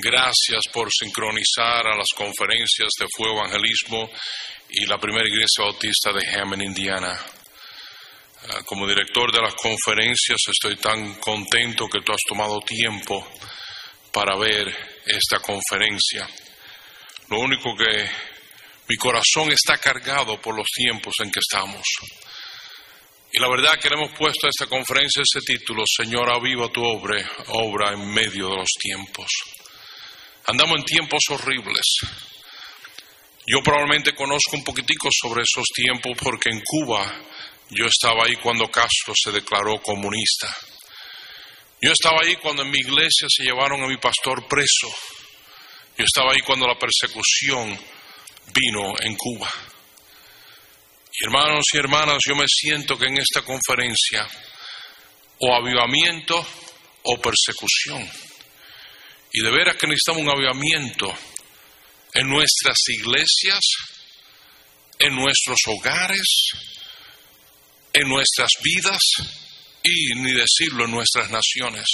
Gracias por sincronizar a las conferencias de Fuego Evangelismo y la primera iglesia bautista de Hammond, Indiana. Ah, como director de las conferencias estoy tan contento que tú has tomado tiempo para ver esta conferencia. Lo único que mi corazón está cargado por los tiempos en que estamos. Y la verdad que le hemos puesto a esta conferencia ese título, Señor, aviva tu obra, obra en medio de los tiempos. Andamos en tiempos horribles. Yo probablemente conozco un poquitico sobre esos tiempos porque en Cuba yo estaba ahí cuando Castro se declaró comunista. Yo estaba ahí cuando en mi iglesia se llevaron a mi pastor preso. Yo estaba ahí cuando la persecución vino en Cuba. hermanos y hermanas, yo me siento que en esta conferencia o avivamiento o persecución. Y de veras que necesitamos un avivamiento en nuestras iglesias, en nuestros hogares, en nuestras vidas y, ni decirlo, en nuestras naciones.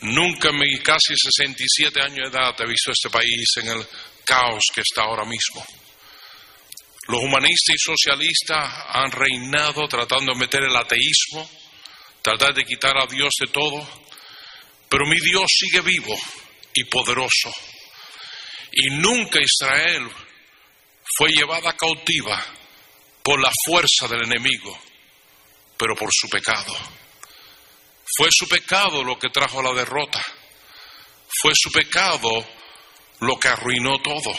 Nunca en mis casi 67 años de edad he visto este país en el caos que está ahora mismo. Los humanistas y socialistas han reinado tratando de meter el ateísmo, tratar de quitar a Dios de todo, pero mi Dios sigue vivo y poderoso. Y nunca Israel fue llevada cautiva por la fuerza del enemigo, pero por su pecado. Fue su pecado lo que trajo la derrota. Fue su pecado lo que arruinó todo.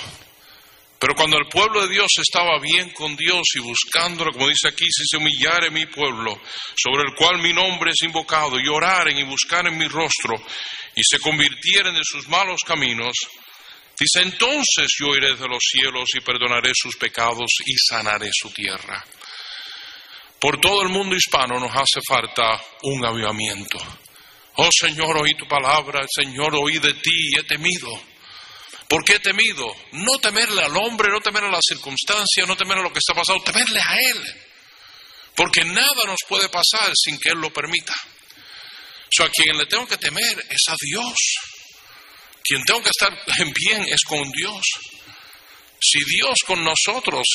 Pero cuando el pueblo de Dios estaba bien con Dios y buscándolo, como dice aquí, si se humillare mi pueblo, sobre el cual mi nombre es invocado, y oraren y buscaren mi rostro, y se convirtieren de sus malos caminos, dice entonces yo iré de los cielos y perdonaré sus pecados y sanaré su tierra. Por todo el mundo hispano nos hace falta un avivamiento. Oh Señor, oí tu palabra, Señor, oí de ti y he temido. ¿Por qué he temido? No temerle al hombre, no temerle a las circunstancias, no temerle a lo que está pasando, temerle a Él. Porque nada nos puede pasar sin que Él lo permita. O sea, a quien le tengo que temer es a Dios. Quien tengo que estar en bien es con Dios. Si Dios con nosotros,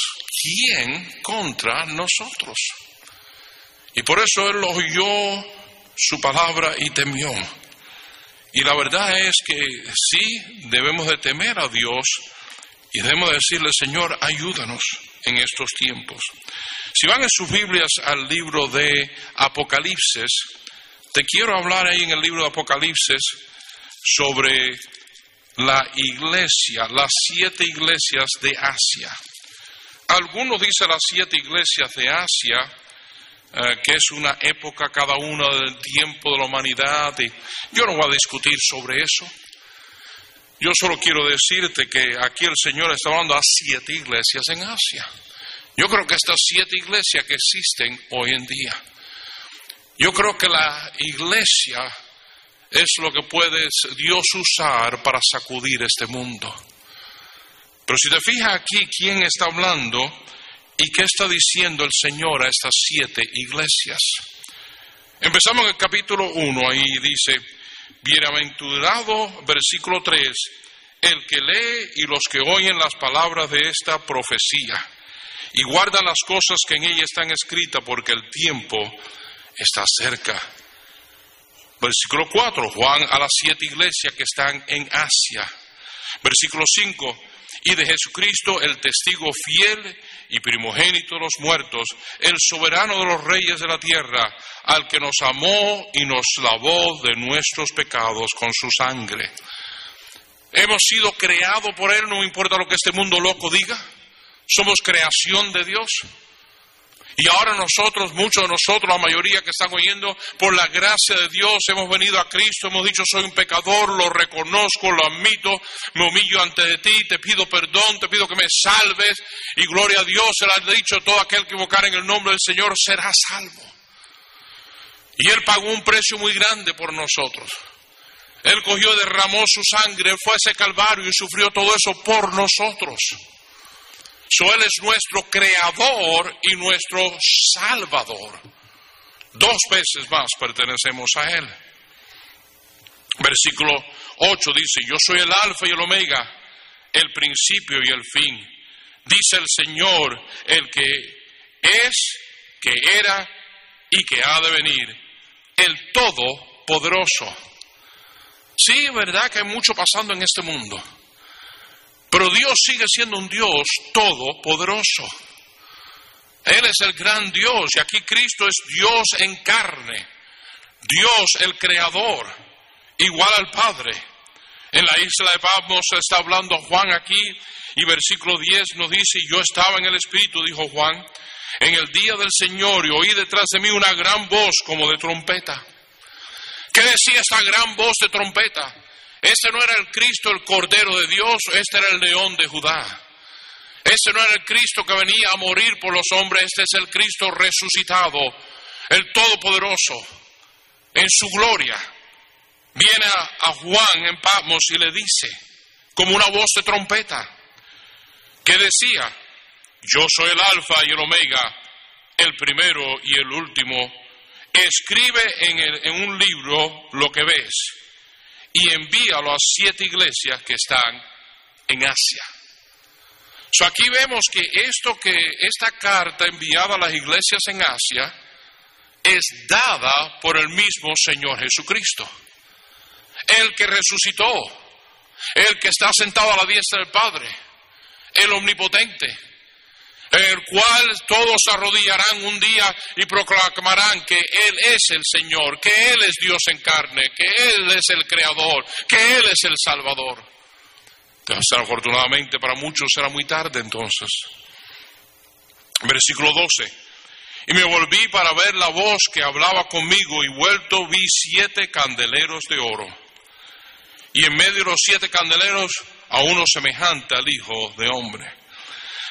¿quién contra nosotros? Y por eso Él oyó su palabra y temió. Y la verdad es que sí debemos de temer a Dios y debemos decirle, Señor, ayúdanos en estos tiempos. Si van en sus Biblias al libro de Apocalipsis, te quiero hablar ahí en el libro de Apocalipsis sobre la iglesia, las siete iglesias de Asia. Algunos dicen las siete iglesias de Asia, eh, que es una época cada una del tiempo de la humanidad. Y yo no voy a discutir sobre eso. Yo solo quiero decirte que aquí el Señor está hablando a siete iglesias en Asia. Yo creo que estas siete iglesias que existen hoy en día. Yo creo que la iglesia es lo que puede Dios usar para sacudir este mundo. Pero si te fijas aquí quién está hablando, ¿Y qué está diciendo el Señor a estas siete iglesias? Empezamos en el capítulo 1, ahí dice, bienaventurado, versículo 3, el que lee y los que oyen las palabras de esta profecía y guardan las cosas que en ella están escritas porque el tiempo está cerca. Versículo 4, Juan a las siete iglesias que están en Asia. Versículo 5, y de Jesucristo el testigo fiel y primogénito de los muertos, el soberano de los reyes de la tierra, al que nos amó y nos lavó de nuestros pecados con su sangre. Hemos sido creados por Él, no importa lo que este mundo loco diga. Somos creación de Dios. Y ahora nosotros, muchos de nosotros, la mayoría que están oyendo, por la gracia de Dios hemos venido a Cristo, hemos dicho soy un pecador, lo reconozco, lo admito, me humillo ante de ti, te pido perdón, te pido que me salves y gloria a Dios, se lo ha dicho todo aquel que invocar en el nombre del Señor será salvo. Y Él pagó un precio muy grande por nosotros. Él cogió, derramó su sangre, fue a ese calvario y sufrió todo eso por nosotros. So, él es nuestro creador y nuestro salvador. Dos veces más pertenecemos a Él. Versículo 8 dice, yo soy el alfa y el omega, el principio y el fin. Dice el Señor, el que es, que era y que ha de venir, el Todopoderoso. Sí, verdad que hay mucho pasando en este mundo, pero Dios sigue siendo un Dios todopoderoso. Él es el gran Dios y aquí Cristo es Dios en carne, Dios el creador, igual al Padre. En la isla de Patmos está hablando Juan aquí y versículo 10 nos dice, yo estaba en el Espíritu, dijo Juan, en el día del Señor y oí detrás de mí una gran voz como de trompeta. ¿Qué decía esa gran voz de trompeta? Este no era el Cristo, el Cordero de Dios, este era el león de Judá. Este no era el Cristo que venía a morir por los hombres, este es el Cristo resucitado, el Todopoderoso, en su gloria. Viene a, Juan en Patmos y le dice, como una voz de trompeta, que decía, yo soy el alfa y el omega, el primero y el último. Escribe en, un libro lo que ves y envíalo a siete iglesias que están en Asia. So aquí vemos que esto que esta carta enviada a las iglesias en Asia es dada por el mismo Señor Jesucristo, el que resucitó, el que está sentado a la diestra del Padre, el omnipotente, el cual todos arrodillarán un día y proclamarán que Él es el Señor, que Él es Dios en carne, que Él es el Creador, que Él es el Salvador. Desafortunadamente para muchos será muy tarde entonces. Versículo 12. Y me volví para ver la voz que hablaba conmigo y vuelto vi siete candeleros de oro. Y en medio de los siete candeleros a uno semejante al Hijo de Hombre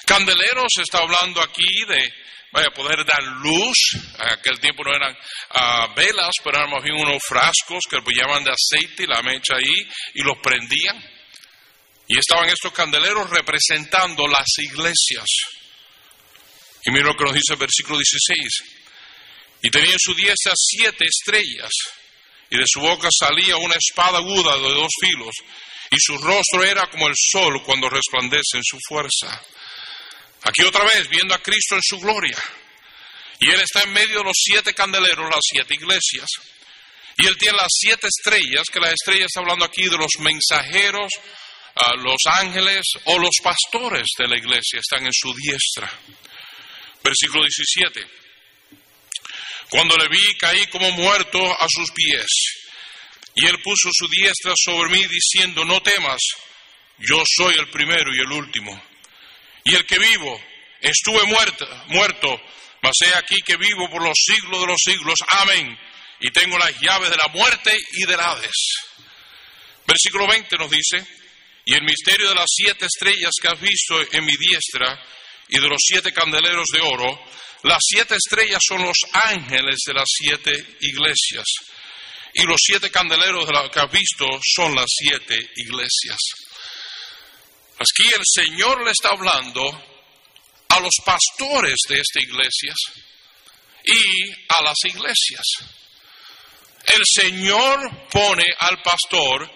Candeleros está hablando aquí de vaya, poder dar luz. En aquel tiempo no eran uh, velas, pero eran más bien unos frascos que llaman de aceite y la mecha ahí y los prendían. Y estaban estos candeleros representando las iglesias. Y mira lo que nos dice el versículo 16. Y tenía en su diestra siete estrellas, y de su boca salía una espada aguda de dos filos, y su rostro era como el sol cuando resplandece en su fuerza. Aquí otra vez, viendo a Cristo en su gloria. Y Él está en medio de los siete candeleros, las siete iglesias. Y Él tiene las siete estrellas, que la estrella está hablando aquí de los mensajeros, los ángeles o los pastores de la iglesia, están en su diestra. Versículo 17. Cuando le vi, caí como muerto a sus pies. Y Él puso su diestra sobre mí, diciendo, no temas, yo soy el primero y el último y el que vivo. Estuve muerto, muerto, mas he aquí que vivo por los siglos de los siglos. Amén. Y tengo las llaves de la muerte y del Hades. Versículo 20 nos dice, y el misterio de las siete estrellas que has visto en mi diestra y de los siete candeleros de oro, las siete estrellas son los ángeles de las siete iglesias. Y los siete candeleros de que has visto son las siete iglesias. Aquí el Señor le está hablando a los pastores de esta iglesia y a las iglesias. El Señor pone al pastor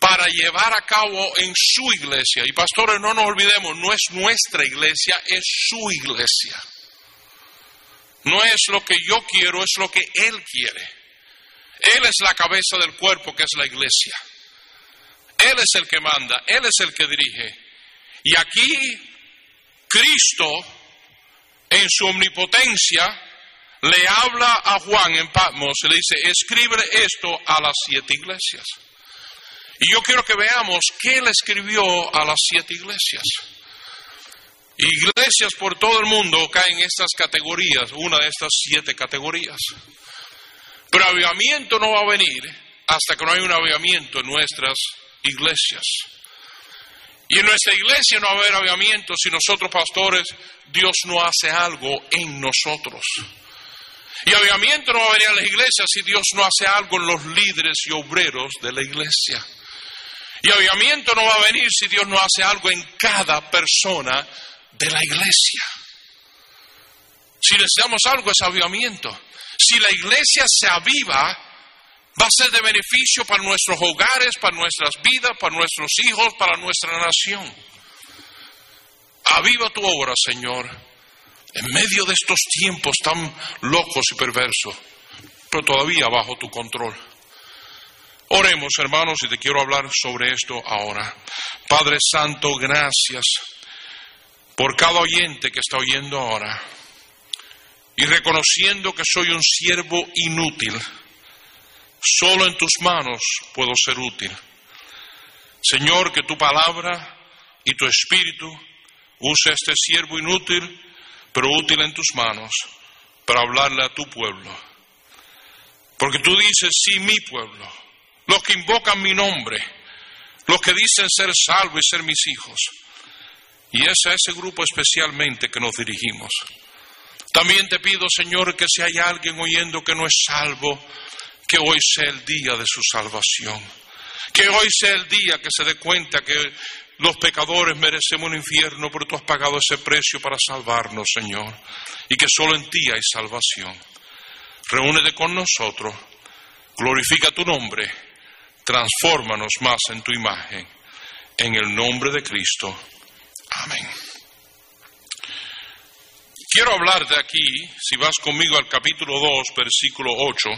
para llevar a cabo en su iglesia. Y pastores, no nos olvidemos, no es nuestra iglesia, es su iglesia. No es lo que yo quiero, es lo que Él quiere. Él es la cabeza del cuerpo que es la iglesia. Él es el que manda, Él es el que dirige. Y aquí Cristo, en su omnipotencia, le habla a Juan en Patmos y le dice, escribe esto a las siete iglesias. Y yo quiero que veamos qué le escribió a las siete iglesias. Iglesias por todo el mundo caen en estas categorías, una de estas siete categorías. Pero avivamiento no va a venir hasta que no haya un avivamiento en nuestras iglesias. Y en nuestra iglesia no va a haber avivamiento si nosotros pastores, Dios no hace algo en nosotros. Y avivamiento no va a venir a las iglesias si Dios no hace algo en los líderes y obreros de la iglesia. Y avivamiento no va a venir si Dios no hace algo en cada persona de la iglesia. Si necesitamos algo es avivamiento. Si la iglesia se aviva, Va a ser de beneficio para nuestros hogares, para nuestras vidas, para nuestros hijos, para nuestra nación. Aviva tu obra, Señor, en medio de estos tiempos tan locos y perversos, pero todavía bajo tu control. Oremos, hermanos, y te quiero hablar sobre esto ahora. Padre Santo, gracias por cada oyente que está oyendo ahora y reconociendo que soy un siervo inútil Solo en tus manos puedo ser útil. Señor, que tu palabra y tu espíritu use este siervo inútil, pero útil en tus manos, para hablarle a tu pueblo. Porque tú dices, sí, mi pueblo, los que invocan mi nombre, los que dicen ser salvo y ser mis hijos. Y es a ese grupo especialmente que nos dirigimos. También te pido, Señor, que si hay alguien oyendo que no es salvo, que hoy sea el día de su salvación. Que hoy sea el día que se dé cuenta que los pecadores merecemos un infierno, pero tú has pagado ese precio para salvarnos, Señor. Y que solo en ti hay salvación. Reúnete con nosotros, glorifica tu nombre, transfórmanos más en tu imagen. En el nombre de Cristo. Amén. Quiero hablar de aquí, si vas conmigo al capítulo 2, versículo 8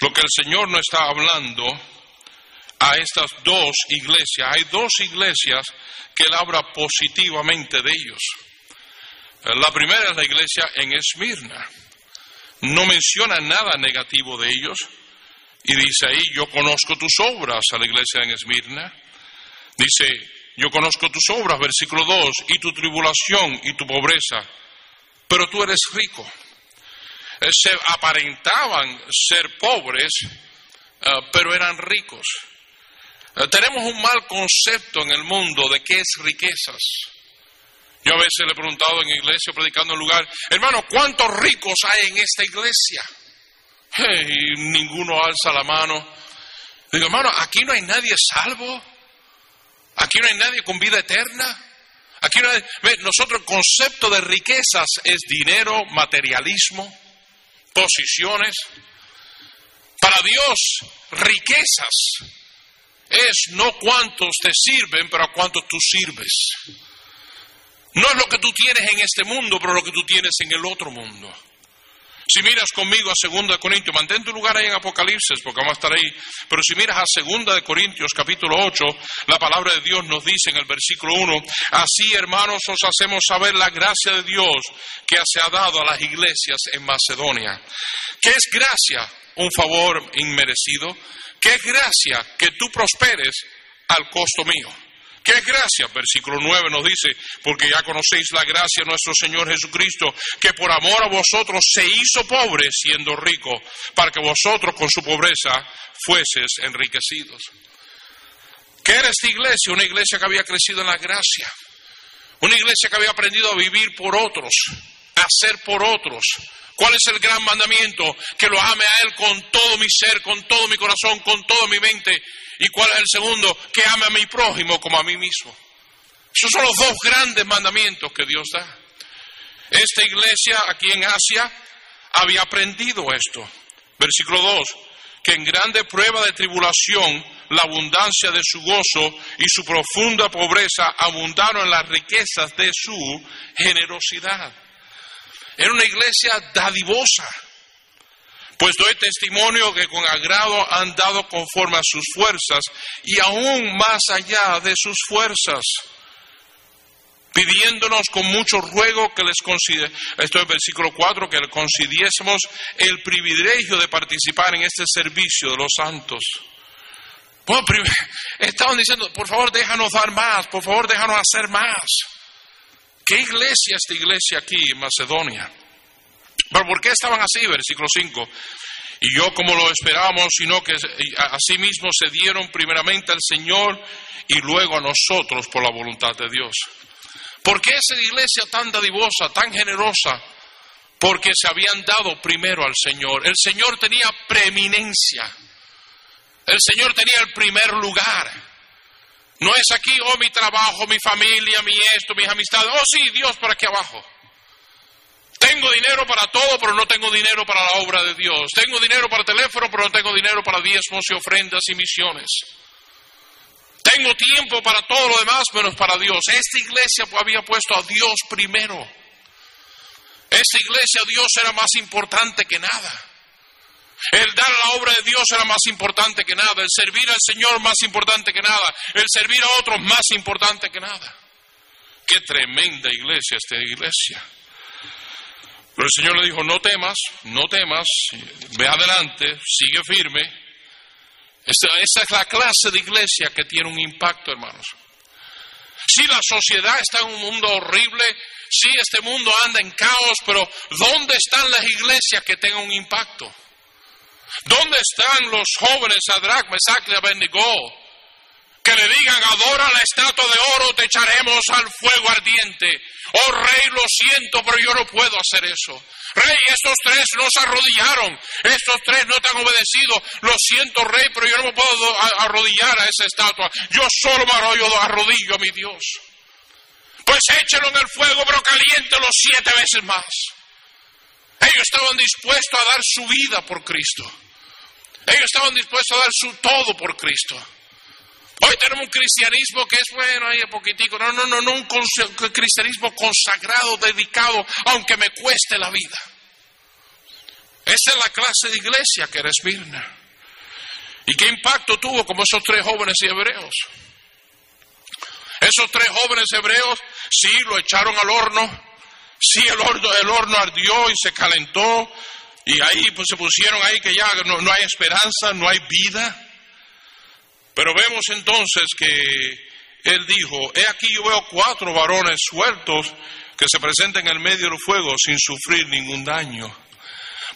lo que el Señor no está hablando a estas dos iglesias. Hay dos iglesias que Él habla positivamente de ellos. La primera es la iglesia en Esmirna. No menciona nada negativo de ellos. Y dice ahí, yo conozco tus obras a la iglesia en Esmirna. Dice, yo conozco tus obras, versículo 2, y tu tribulación y tu pobreza, pero tú eres rico. Eh, se aparentaban ser pobres, eh, pero eran ricos. Eh, tenemos un mal concepto en el mundo de qué es riquezas. Yo a veces le he preguntado en iglesia, predicando en lugar, hermano, ¿cuántos ricos hay en esta iglesia? Y ninguno alza la mano. Digo, hermano, aquí no hay nadie salvo. Aquí no hay nadie con vida eterna. Aquí no hay... Nosotros el concepto de riquezas es dinero, materialismo posiciones. Para Dios, riquezas es no cuántos te sirven, pero a cuántos tú sirves. No es lo que tú tienes en este mundo, pero lo que tú tienes en el otro mundo. Si miras conmigo a 2 Corintios, mantén tu lugar ahí en Apocalipsis, porque vamos a estar ahí. Pero si miras a 2 Corintios, capítulo 8, la palabra de Dios nos dice en el versículo 1, así hermanos os hacemos saber la gracia de Dios que se ha dado a las iglesias en Macedonia. ¿Qué es gracia? Un favor inmerecido. ¿Qué es gracia? Que tú prosperes al costo mío. ¿Qué es gracia? Versículo 9 nos dice, porque ya conocéis la gracia de nuestro Señor Jesucristo, que por amor a vosotros se hizo pobre siendo rico, para que vosotros con su pobreza fueses enriquecidos. ¿Qué era esta iglesia? Una iglesia que había crecido en la gracia, una iglesia que había aprendido a vivir por otros, a ser por otros. ¿Cuál es el gran mandamiento? Que lo ame a Él con todo mi ser, con todo mi corazón, con toda mi mente ¿Y cuál es el segundo? Que ame a mi prójimo como a mí mismo. Esos son los dos grandes mandamientos que Dios da. Esta iglesia aquí en Asia había aprendido esto. Versículo 2, que en grande prueba de tribulación la abundancia de su gozo y su profunda pobreza abundaron en las riquezas de su generosidad. Era una iglesia dadivosa pues doy testimonio que con agrado han dado conforme a sus fuerzas y aún más allá de sus fuerzas, pidiéndonos con mucho ruego que les concede, esto es versículo 4, que le concediésemos el privilegio de participar en este servicio de los santos. Estaban diciendo, por favor déjanos dar más, por favor déjanos hacer más. ¿Qué iglesia esta iglesia aquí en Macedonia? Pero ¿por qué estaban así? Versículo 5. Y yo como lo esperábamos, sino que así mismo se dieron primeramente al Señor y luego a nosotros por la voluntad de Dios. ¿Por qué esa iglesia tan dadivosa, tan generosa? Porque se habían dado primero al Señor. El Señor tenía preeminencia. El Señor tenía el primer lugar. No es aquí, oh, mi trabajo, mi familia, mi esto, mis amistades. Oh, sí, Dios por aquí abajo. Tengo dinero para todo, pero no tengo dinero para la obra de Dios. Tengo dinero para teléfono, pero no tengo dinero para diezmos y ofrendas y misiones. Tengo tiempo para todo lo demás menos para Dios. Esta iglesia había puesto a Dios primero. Esta iglesia Dios era más importante que nada. El dar a la obra de Dios era más importante que nada. El servir al Señor más importante que nada. El servir a otros más importante que nada. Qué tremenda iglesia esta iglesia. Pero el Señor le dijo, no temas, no temas, ve adelante, sigue firme. Esa, es la clase de iglesia que tiene un impacto, hermanos. Si la sociedad está en un mundo horrible, si este mundo anda en caos, pero ¿dónde están las iglesias que tengan un impacto? ¿Dónde están los jóvenes Sadrach, Mesach? Que le digan, adora la estatua de oro, te echaremos al fuego ardiente. Oh rey, lo siento, pero yo no puedo hacer eso. Rey, estos tres no se arrodillaron, estos tres no te han obedecido. Lo siento, rey, pero yo no me puedo arrodillar a esa estatua. Yo solo me arrodillo a mi Dios. Pues échelo en el fuego, pero caliéntelo siete veces más. Ellos estaban dispuestos a dar su vida por Cristo. Ellos estaban dispuestos a dar su todo por Cristo. Hoy tenemos un cristianismo que es bueno, ahí poquitico. No, no, no, no, un cristianismo consagrado, dedicado, aunque me cueste la vida. Esa es la clase de iglesia que era Esmirna. ¿Y qué impacto tuvo como esos tres jóvenes hebreos? Esos tres jóvenes hebreos, sí, lo echaron al horno, sí, el horno, el horno ardió y se calentó, y ahí pues se pusieron ahí que ya no, no hay esperanza, no hay vida. Pero vemos entonces que él dijo, he aquí yo veo cuatro varones sueltos que se presentan en medio del fuego sin sufrir ningún daño.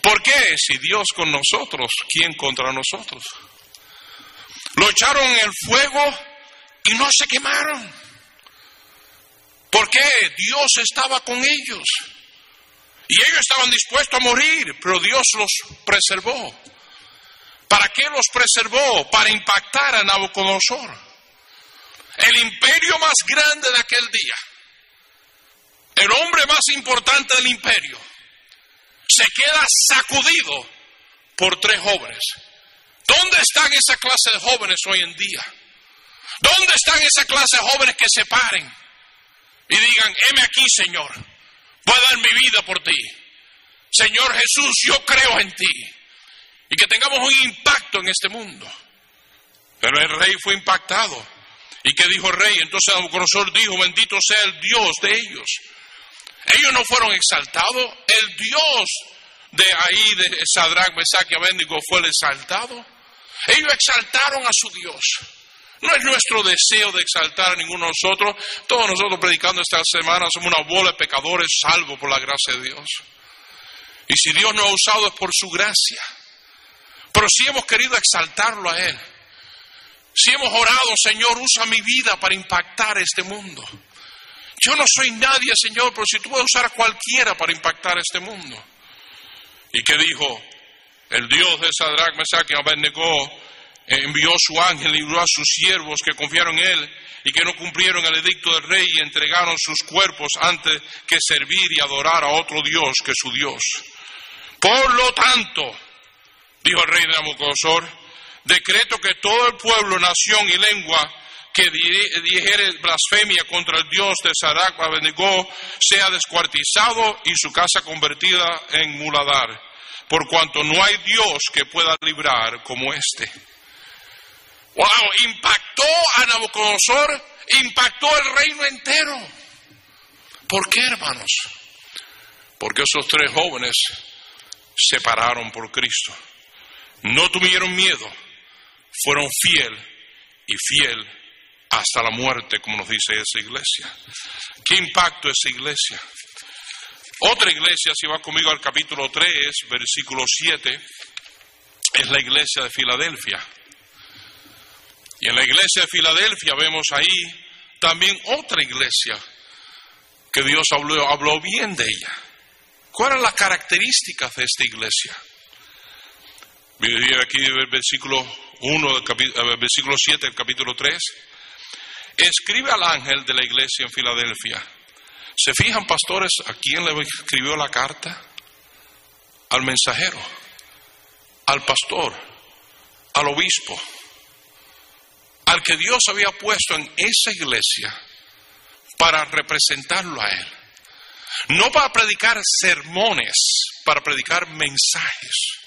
¿Por qué? Si Dios con nosotros, ¿quién contra nosotros? Lo echaron en el fuego y no se quemaron. ¿Por qué? Dios estaba con ellos. Y ellos estaban dispuestos a morir, pero Dios los preservó. ¿Para qué los preservó? Para impactar a Nabucodonosor. El imperio más grande de aquel día. El hombre más importante del imperio. Se queda sacudido por tres jóvenes. ¿Dónde están esa clase de jóvenes hoy en día? ¿Dónde están esa clase de jóvenes que se paren y digan, heme aquí, Señor, voy a dar mi vida por ti? Señor Jesús, yo creo en ti y que tengamos un impacto en este mundo. Pero el rey fue impactado. ¿Y qué dijo el rey? Entonces Nabucodonosor dijo, bendito sea el Dios de ellos. Ellos no fueron exaltados, el Dios de ahí, de Sadrach, Mesach y Abednego fue el exaltado. Ellos exaltaron a su Dios. No es nuestro deseo de exaltar a ninguno de nosotros. Todos nosotros predicando esta semana somos una bola de pecadores salvos por la gracia de Dios. Y si Dios nos ha usado es por su gracia. Pero si hemos querido exaltarlo a Él, si hemos orado, Señor, usa mi vida para impactar este mundo. Yo no soy nadie, Señor, pero si tú puedes usar a cualquiera para impactar este mundo. ¿Y qué dijo? El Dios de Sadrach, Mesach y Abednego envió su ángel y libró a sus siervos que confiaron en él y que no cumplieron el edicto del rey y entregaron sus cuerpos antes que servir y adorar a otro Dios que su Dios. Por lo tanto, dijo el rey Nabucodonosor, decreto que todo el pueblo, nación y lengua que dijere blasfemia contra el Dios de Sarak Abednego sea descuartizado y su casa convertida en muladar, por cuanto no hay Dios que pueda librar como este. Wow, impactó a Nabucodonosor, impactó el reino entero. ¿Por qué, hermanos? Porque esos tres jóvenes se pararon por Cristo. No tuvieron miedo, fueron fiel y fiel hasta la muerte, como nos dice esa iglesia. ¿Qué impacto esa iglesia? Otra iglesia, si va conmigo al capítulo 3, versículo 7, es la iglesia de Filadelfia. Y en la iglesia de Filadelfia vemos ahí también otra iglesia que Dios habló, habló bien de ella. ¿Cuáles son las características de esta iglesia? Aquí el versículo 1, del versículo 7 del capítulo 3. Escribe al ángel de la iglesia en Filadelfia. ¿Se fijan, pastores, a quién le escribió la carta? Al mensajero, al pastor, al obispo, al que Dios había puesto en esa iglesia para representarlo a él. No para predicar sermones, para predicar mensajes.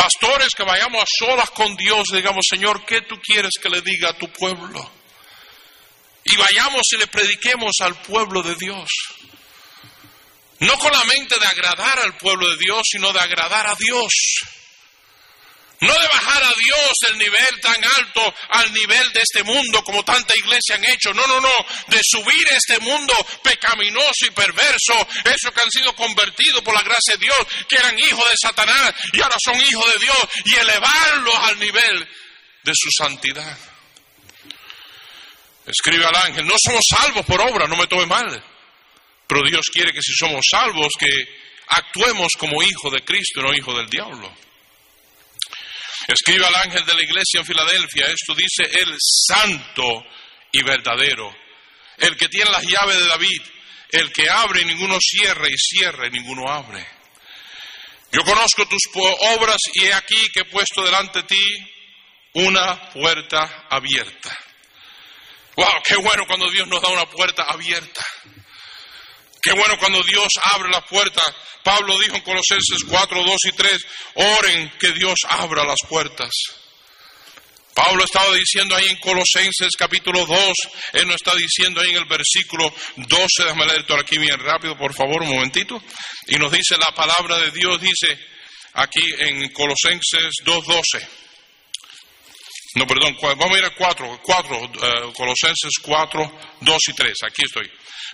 Pastores que vayamos a solas con Dios, digamos, Señor, ¿qué tú quieres que le diga a tu pueblo? Y vayamos y le prediquemos al pueblo de Dios. No con la mente de agradar al pueblo de Dios, sino de agradar a Dios. No de bajar a Dios el nivel tan alto al nivel de este mundo como tanta iglesia han hecho. No, no, no. De subir este mundo pecaminoso y perverso. Esos que han sido convertidos por la gracia de Dios, que eran hijos de Satanás y ahora son hijos de Dios. Y elevarlos al nivel de su santidad. Escribe al ángel, no somos salvos por obra, no me tome mal. Pero Dios quiere que si somos salvos, que actuemos como hijos de Cristo no hijos del diablo. Escribe al ángel de la iglesia en Filadelfia, esto dice el santo y verdadero, el que tiene las llaves de David, el que abre y ninguno cierra y cierra y ninguno abre. Yo conozco tus obras y he aquí que he puesto delante de ti una puerta abierta. Wow, qué bueno cuando Dios nos da una puerta abierta. Qué bueno cuando Dios abre la puerta Pablo dijo en Colosenses 4, 2 y 3, oren que Dios abra las puertas. Pablo estaba diciendo ahí en Colosenses capítulo 2, él no está diciendo ahí en el versículo 12, déjame leer todo aquí bien rápido, por favor, un momentito, y nos dice la palabra de Dios, dice aquí en Colosenses 2, 12. No, perdón, vamos a ir a 4, 4 uh, Colosenses 4, 2 y 3, aquí estoy.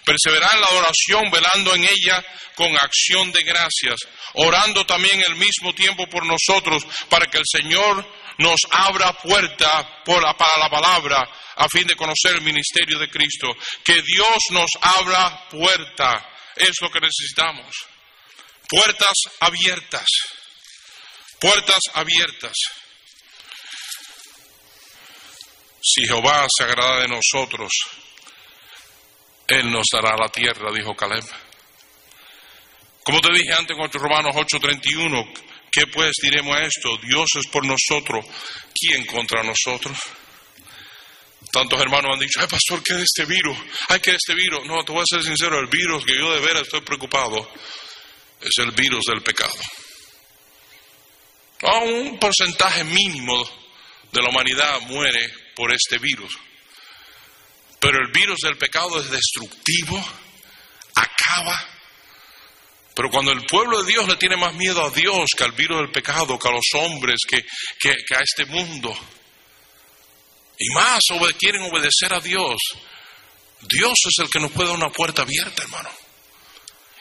Perseverar en la oración, velando en ella con acción de gracias, orando también al mismo tiempo por nosotros, para que el Señor nos abra puerta para la palabra, a fin de conocer el ministerio de Cristo. Que Dios nos abra puerta, es lo que necesitamos. Puertas abiertas, puertas abiertas. Si Jehová se agrada de nosotros, él nos dará la tierra, dijo Caleb. Como te dije antes con Romanos 8:31, ¿qué pues diremos a esto? Dios es por nosotros, ¿quién contra nosotros? Tantos hermanos han dicho, ay pastor, ¿qué es este virus? Ay, ¿qué es este virus? No, te voy a ser sincero, el virus que yo de veras estoy preocupado es el virus del pecado. Un porcentaje mínimo de la humanidad muere por este virus. Pero el virus del pecado es destructivo, acaba. Pero cuando el pueblo de Dios le tiene más miedo a Dios que al virus del pecado, que a los hombres, que, a este mundo, y más quieren obedecer a Dios, Dios es el que nos puede dar una puerta abierta, hermano.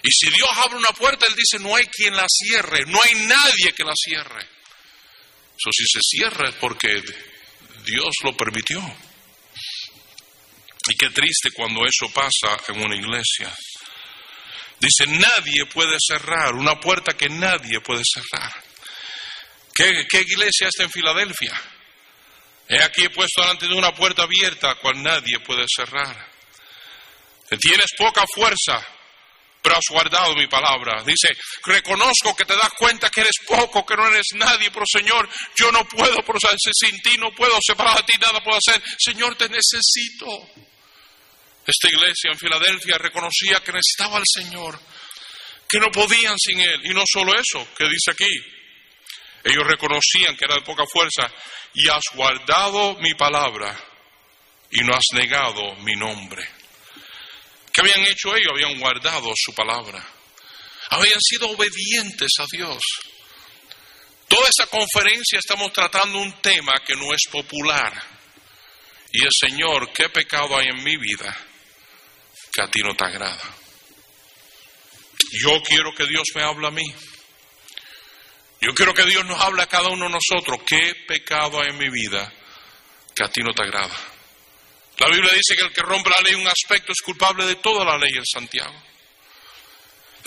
Y si Dios abre una puerta, Él dice, no hay quien la cierre, no hay nadie que la cierre. Eso si se cierra es porque Dios lo permitió. Y qué triste cuando eso pasa en una iglesia. Dice, nadie puede cerrar, una puerta que nadie puede cerrar. ¿Qué, iglesia está en Filadelfia? He aquí he puesto delante de una puerta abierta, cual nadie puede cerrar. Tienes poca fuerza, pero has guardado mi palabra. Dice, reconozco que te das cuenta que eres poco, que no eres nadie, pero Señor, yo no puedo procesarse sin ti, no puedo separar de ti, nada puedo hacer. Señor, te necesito. Esta iglesia en Filadelfia reconocía que necesitaba al Señor, que no podían sin Él. Y no solo eso, que dice aquí, ellos reconocían que era de poca fuerza, y has guardado mi palabra y no has negado mi nombre. ¿Qué habían hecho ellos? Habían guardado su palabra. Habían sido obedientes a Dios. Toda esa conferencia estamos tratando un tema que no es popular. Y el Señor, ¿qué pecado hay en mi vida? Que a ti no te agrada. Yo quiero que Dios me hable a mí. Yo quiero que Dios nos hable a cada uno de nosotros. ¿Qué pecado hay en mi vida que a ti no te agrada? La Biblia dice que el que rompe la ley un aspecto es culpable de toda la ley en Santiago.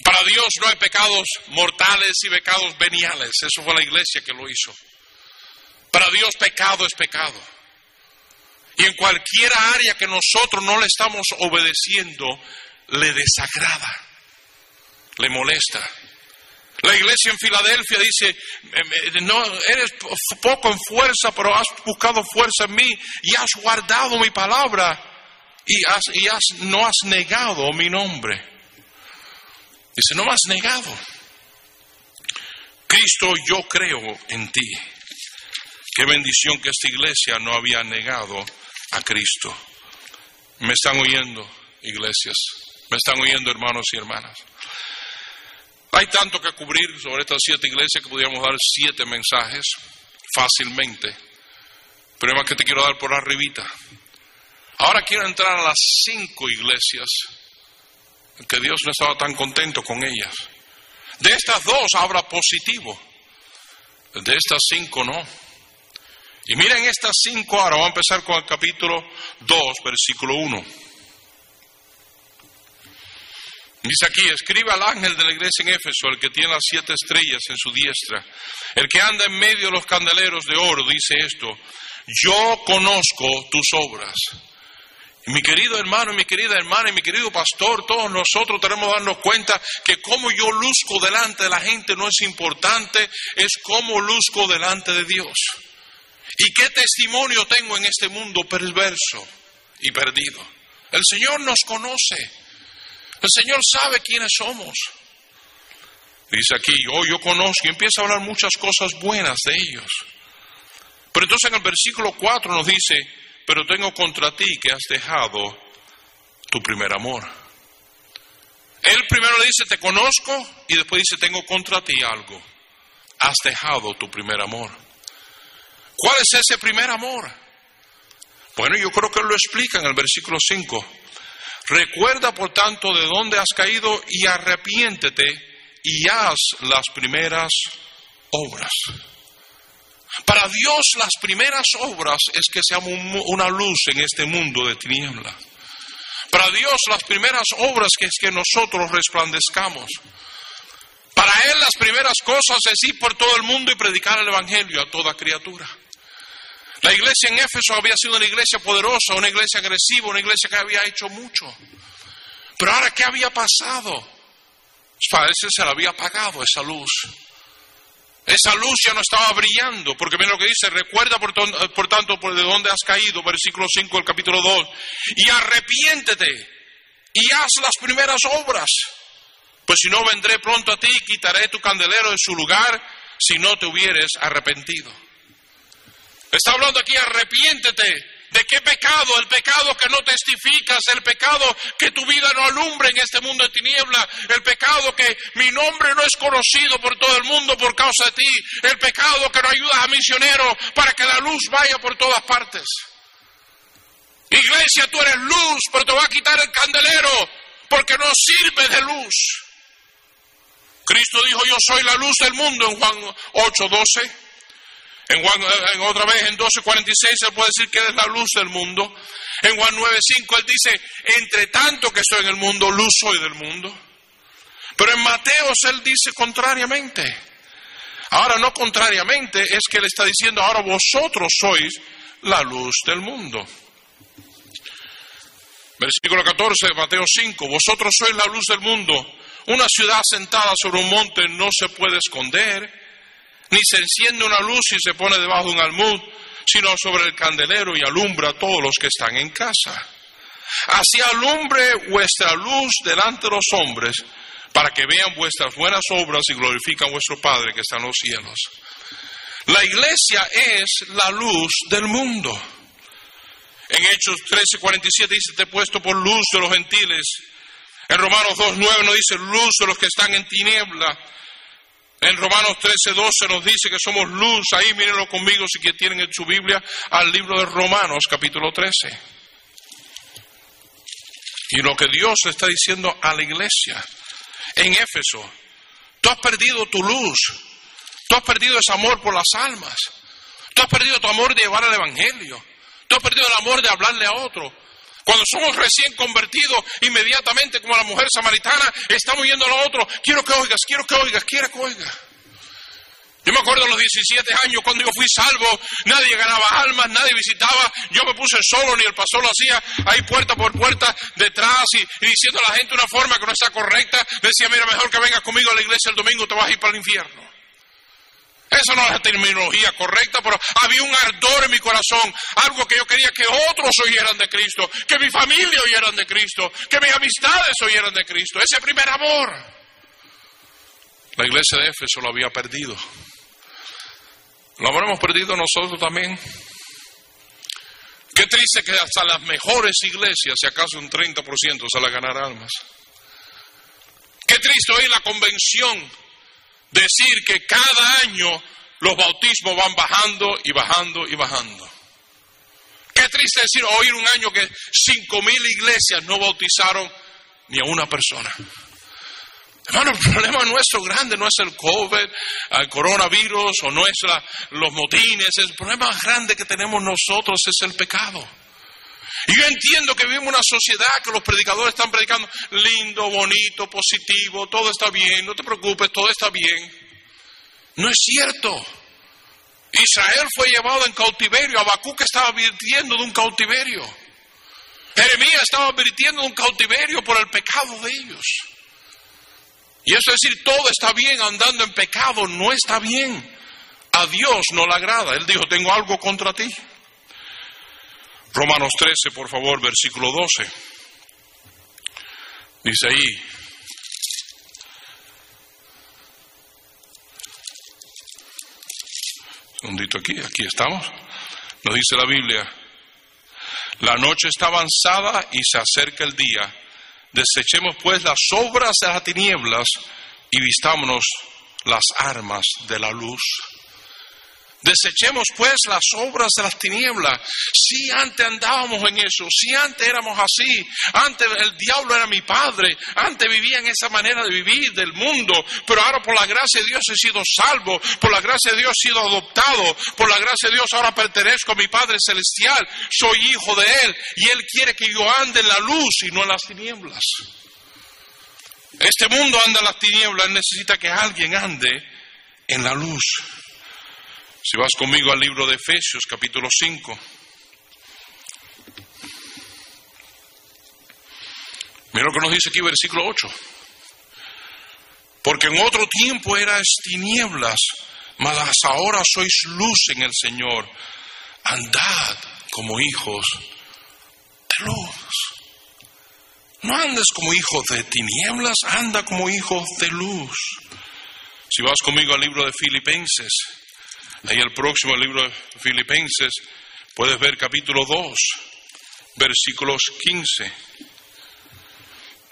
Para Dios no hay pecados mortales y pecados veniales. Eso fue la iglesia que lo hizo. Para Dios pecado es pecado. Y en cualquier área que nosotros no le estamos obedeciendo, le desagrada, le molesta. La iglesia en Filadelfia dice, no, eres poco en fuerza, pero has buscado fuerza en mí y has guardado mi palabra y, has, y has, no has negado mi nombre. Dice, no me has negado. Cristo, yo creo en ti. Qué bendición que esta iglesia no había negado a Cristo. Me están oyendo, iglesias. Me están oyendo, hermanos y hermanas. Hay tanto que cubrir sobre estas siete iglesias que podríamos dar siete mensajes fácilmente. Pero más que te quiero dar por arribita. Ahora quiero entrar a las cinco iglesias que Dios no estaba tan contento con ellas. De estas dos habla positivo. De estas cinco no. Y miren estas cinco ahora, vamos a empezar con el capítulo 2, versículo 1. Dice aquí, escribe al ángel de la iglesia en Éfeso, el que tiene las siete estrellas en su diestra, el que anda en medio de los candeleros de oro, dice esto, yo conozco tus obras. Y mi querido hermano, mi querida hermana y mi querido pastor, todos nosotros tenemos que darnos cuenta que como yo luzco delante de la gente no es importante, es como luzco delante de Dios. ¿Y qué testimonio tengo en este mundo perverso y perdido? El Señor nos conoce. El Señor sabe quiénes somos. Dice aquí, oh, yo conozco y empieza a hablar muchas cosas buenas de ellos. Pero entonces en el versículo 4 nos dice, pero tengo contra ti que has dejado tu primer amor. Él primero le dice, te conozco, y después dice, tengo contra ti algo. Has dejado tu primer amor. ¿Cuál es ese primer amor? Bueno, yo creo que lo explica en el versículo 5. Recuerda, por tanto, de dónde has caído y arrepiéntete y haz las primeras obras. Para Dios las primeras obras es que seamos una luz en este mundo de tiniebla. Para Dios las primeras obras es que nosotros resplandezcamos. Para Él las primeras cosas es ir por todo el mundo y predicar el Evangelio a toda criatura. La iglesia en Éfeso había sido una iglesia poderosa, una iglesia agresiva, una iglesia que había hecho mucho. Pero ahora, ¿qué había pasado? Parece se le había apagado esa luz. Esa luz ya no estaba brillando, porque mira lo que dice, recuerda por, por tanto por de dónde has caído, versículo 5 del capítulo 2, y arrepiéntete y haz las primeras obras, pues si no vendré pronto a ti y quitaré tu candelero de su lugar si no te hubieres arrepentido. Está hablando aquí, arrepiéntete. ¿De qué pecado? El pecado que no testificas, el pecado que tu vida no alumbre en este mundo de tiniebla, el pecado que mi nombre no es conocido por todo el mundo por causa de ti, el pecado que no ayudas a misioneros para que la luz vaya por todas partes. Iglesia, tú eres luz, pero te va a quitar el candelero porque no sirve de luz. Cristo dijo, yo soy la luz del mundo en Juan 8, 12. En, Juan, en otra vez, en 12.46, se puede decir que es la luz del mundo. En Juan 9.5, él dice, entre tanto que estoy en el mundo, luz soy del mundo. Pero en Mateos él dice contrariamente. Ahora no contrariamente, es que él está diciendo, ahora vosotros sois la luz del mundo. Versículo 14 de Mateo 5, vosotros sois la luz del mundo. Una ciudad sentada sobre un monte no se puede esconder ni se enciende una luz y se pone debajo de un almud, sino sobre el candelero y alumbra a todos los que están en casa. Así alumbre vuestra luz delante de los hombres, para que vean vuestras buenas obras y glorifican a vuestro Padre que está en los cielos. La iglesia es la luz del mundo. En Hechos 13:47 dice, te he puesto por luz de los gentiles. En Romanos 2:9 nos dice, luz de los que están en tiniebla en Romanos 13, 12 nos dice que somos luz. Ahí mírenlo conmigo si que tienen en su Biblia al libro de Romanos capítulo 13. Y lo que Dios está diciendo a la iglesia. En Éfeso, tú has perdido tu luz, tú has perdido ese amor por las almas, tú has perdido tu amor de llevar el Evangelio, tú has perdido el amor de hablarle a otro, cuando somos recién convertidos, inmediatamente como la mujer samaritana, estamos yendo a lo otro, quiero que oigas, quiero que oigas, quiero que oigas. Yo me acuerdo de los 17 años cuando yo fui salvo, nadie ganaba almas, nadie visitaba, yo me puse solo, ni el pastor lo hacía ahí puerta por puerta detrás y, diciendo a la gente una forma que no está correcta, decía, mira, mejor que vengas conmigo a la iglesia el domingo, te vas a ir para el infierno. Esa no es la terminología correcta, pero había un ardor en mi corazón, algo que yo quería que otros oyeran de Cristo, que mi familia oyeran de Cristo, que mis amistades oyeran de Cristo, ese primer amor. La iglesia de Éfeso lo había perdido. Lo habremos perdido nosotros también. Qué triste que hasta las mejores iglesias, si acaso un 30%, se la ganar almas. Qué triste hoy la convención decir que cada año los bautismos van bajando y bajando y bajando. Qué triste decir oír un año que cinco mil iglesias no bautizaron ni a una persona. Hermano, el problema nuestro grande no es el COVID, el coronavirus o no es los motines. El problema grande que tenemos nosotros es el pecado. Y yo entiendo que vivimos una sociedad que los predicadores están predicando lindo, bonito, positivo, todo está bien, no te preocupes, todo está bien. No es cierto. Israel fue llevado en cautiverio, Habacuc estaba advirtiendo de un cautiverio. Jeremías estaba advirtiendo de un cautiverio por el pecado de ellos. Y eso es decir, todo está bien andando en pecado, no está bien. A Dios no le agrada. Él dijo, tengo algo contra ti. Romanos 13, por favor, versículo 12. Dice ahí, segundito aquí, aquí estamos. Nos dice la Biblia, la noche está avanzada y se acerca el día. Desechemos pues las obras de las tinieblas y vistámonos las armas de la luz. Desechemos pues las obras de las tinieblas. Si antes andábamos en eso, si antes éramos así, antes el diablo era mi padre, antes vivía en esa manera de vivir del mundo, pero ahora por la gracia de Dios he sido salvo, por la gracia de Dios he sido adoptado, por la gracia de Dios ahora pertenezco a mi Padre Celestial, soy hijo de Él y Él quiere que yo ande en la luz y no en las tinieblas. Este mundo anda en las tinieblas, necesita que alguien ande en la luz. Si vas conmigo al libro de Efesios, capítulo 5. Mira lo que nos dice aquí, versículo 8. Porque en otro tiempo eras tinieblas, mas ahora sois luz en el Señor. Andad como hijos de luz. No andes como hijos de tinieblas, anda como hijos de luz. Si vas conmigo al libro de Filipenses, Ahí el próximo libro de Filipenses, puedes ver capítulo 2, versículos 15.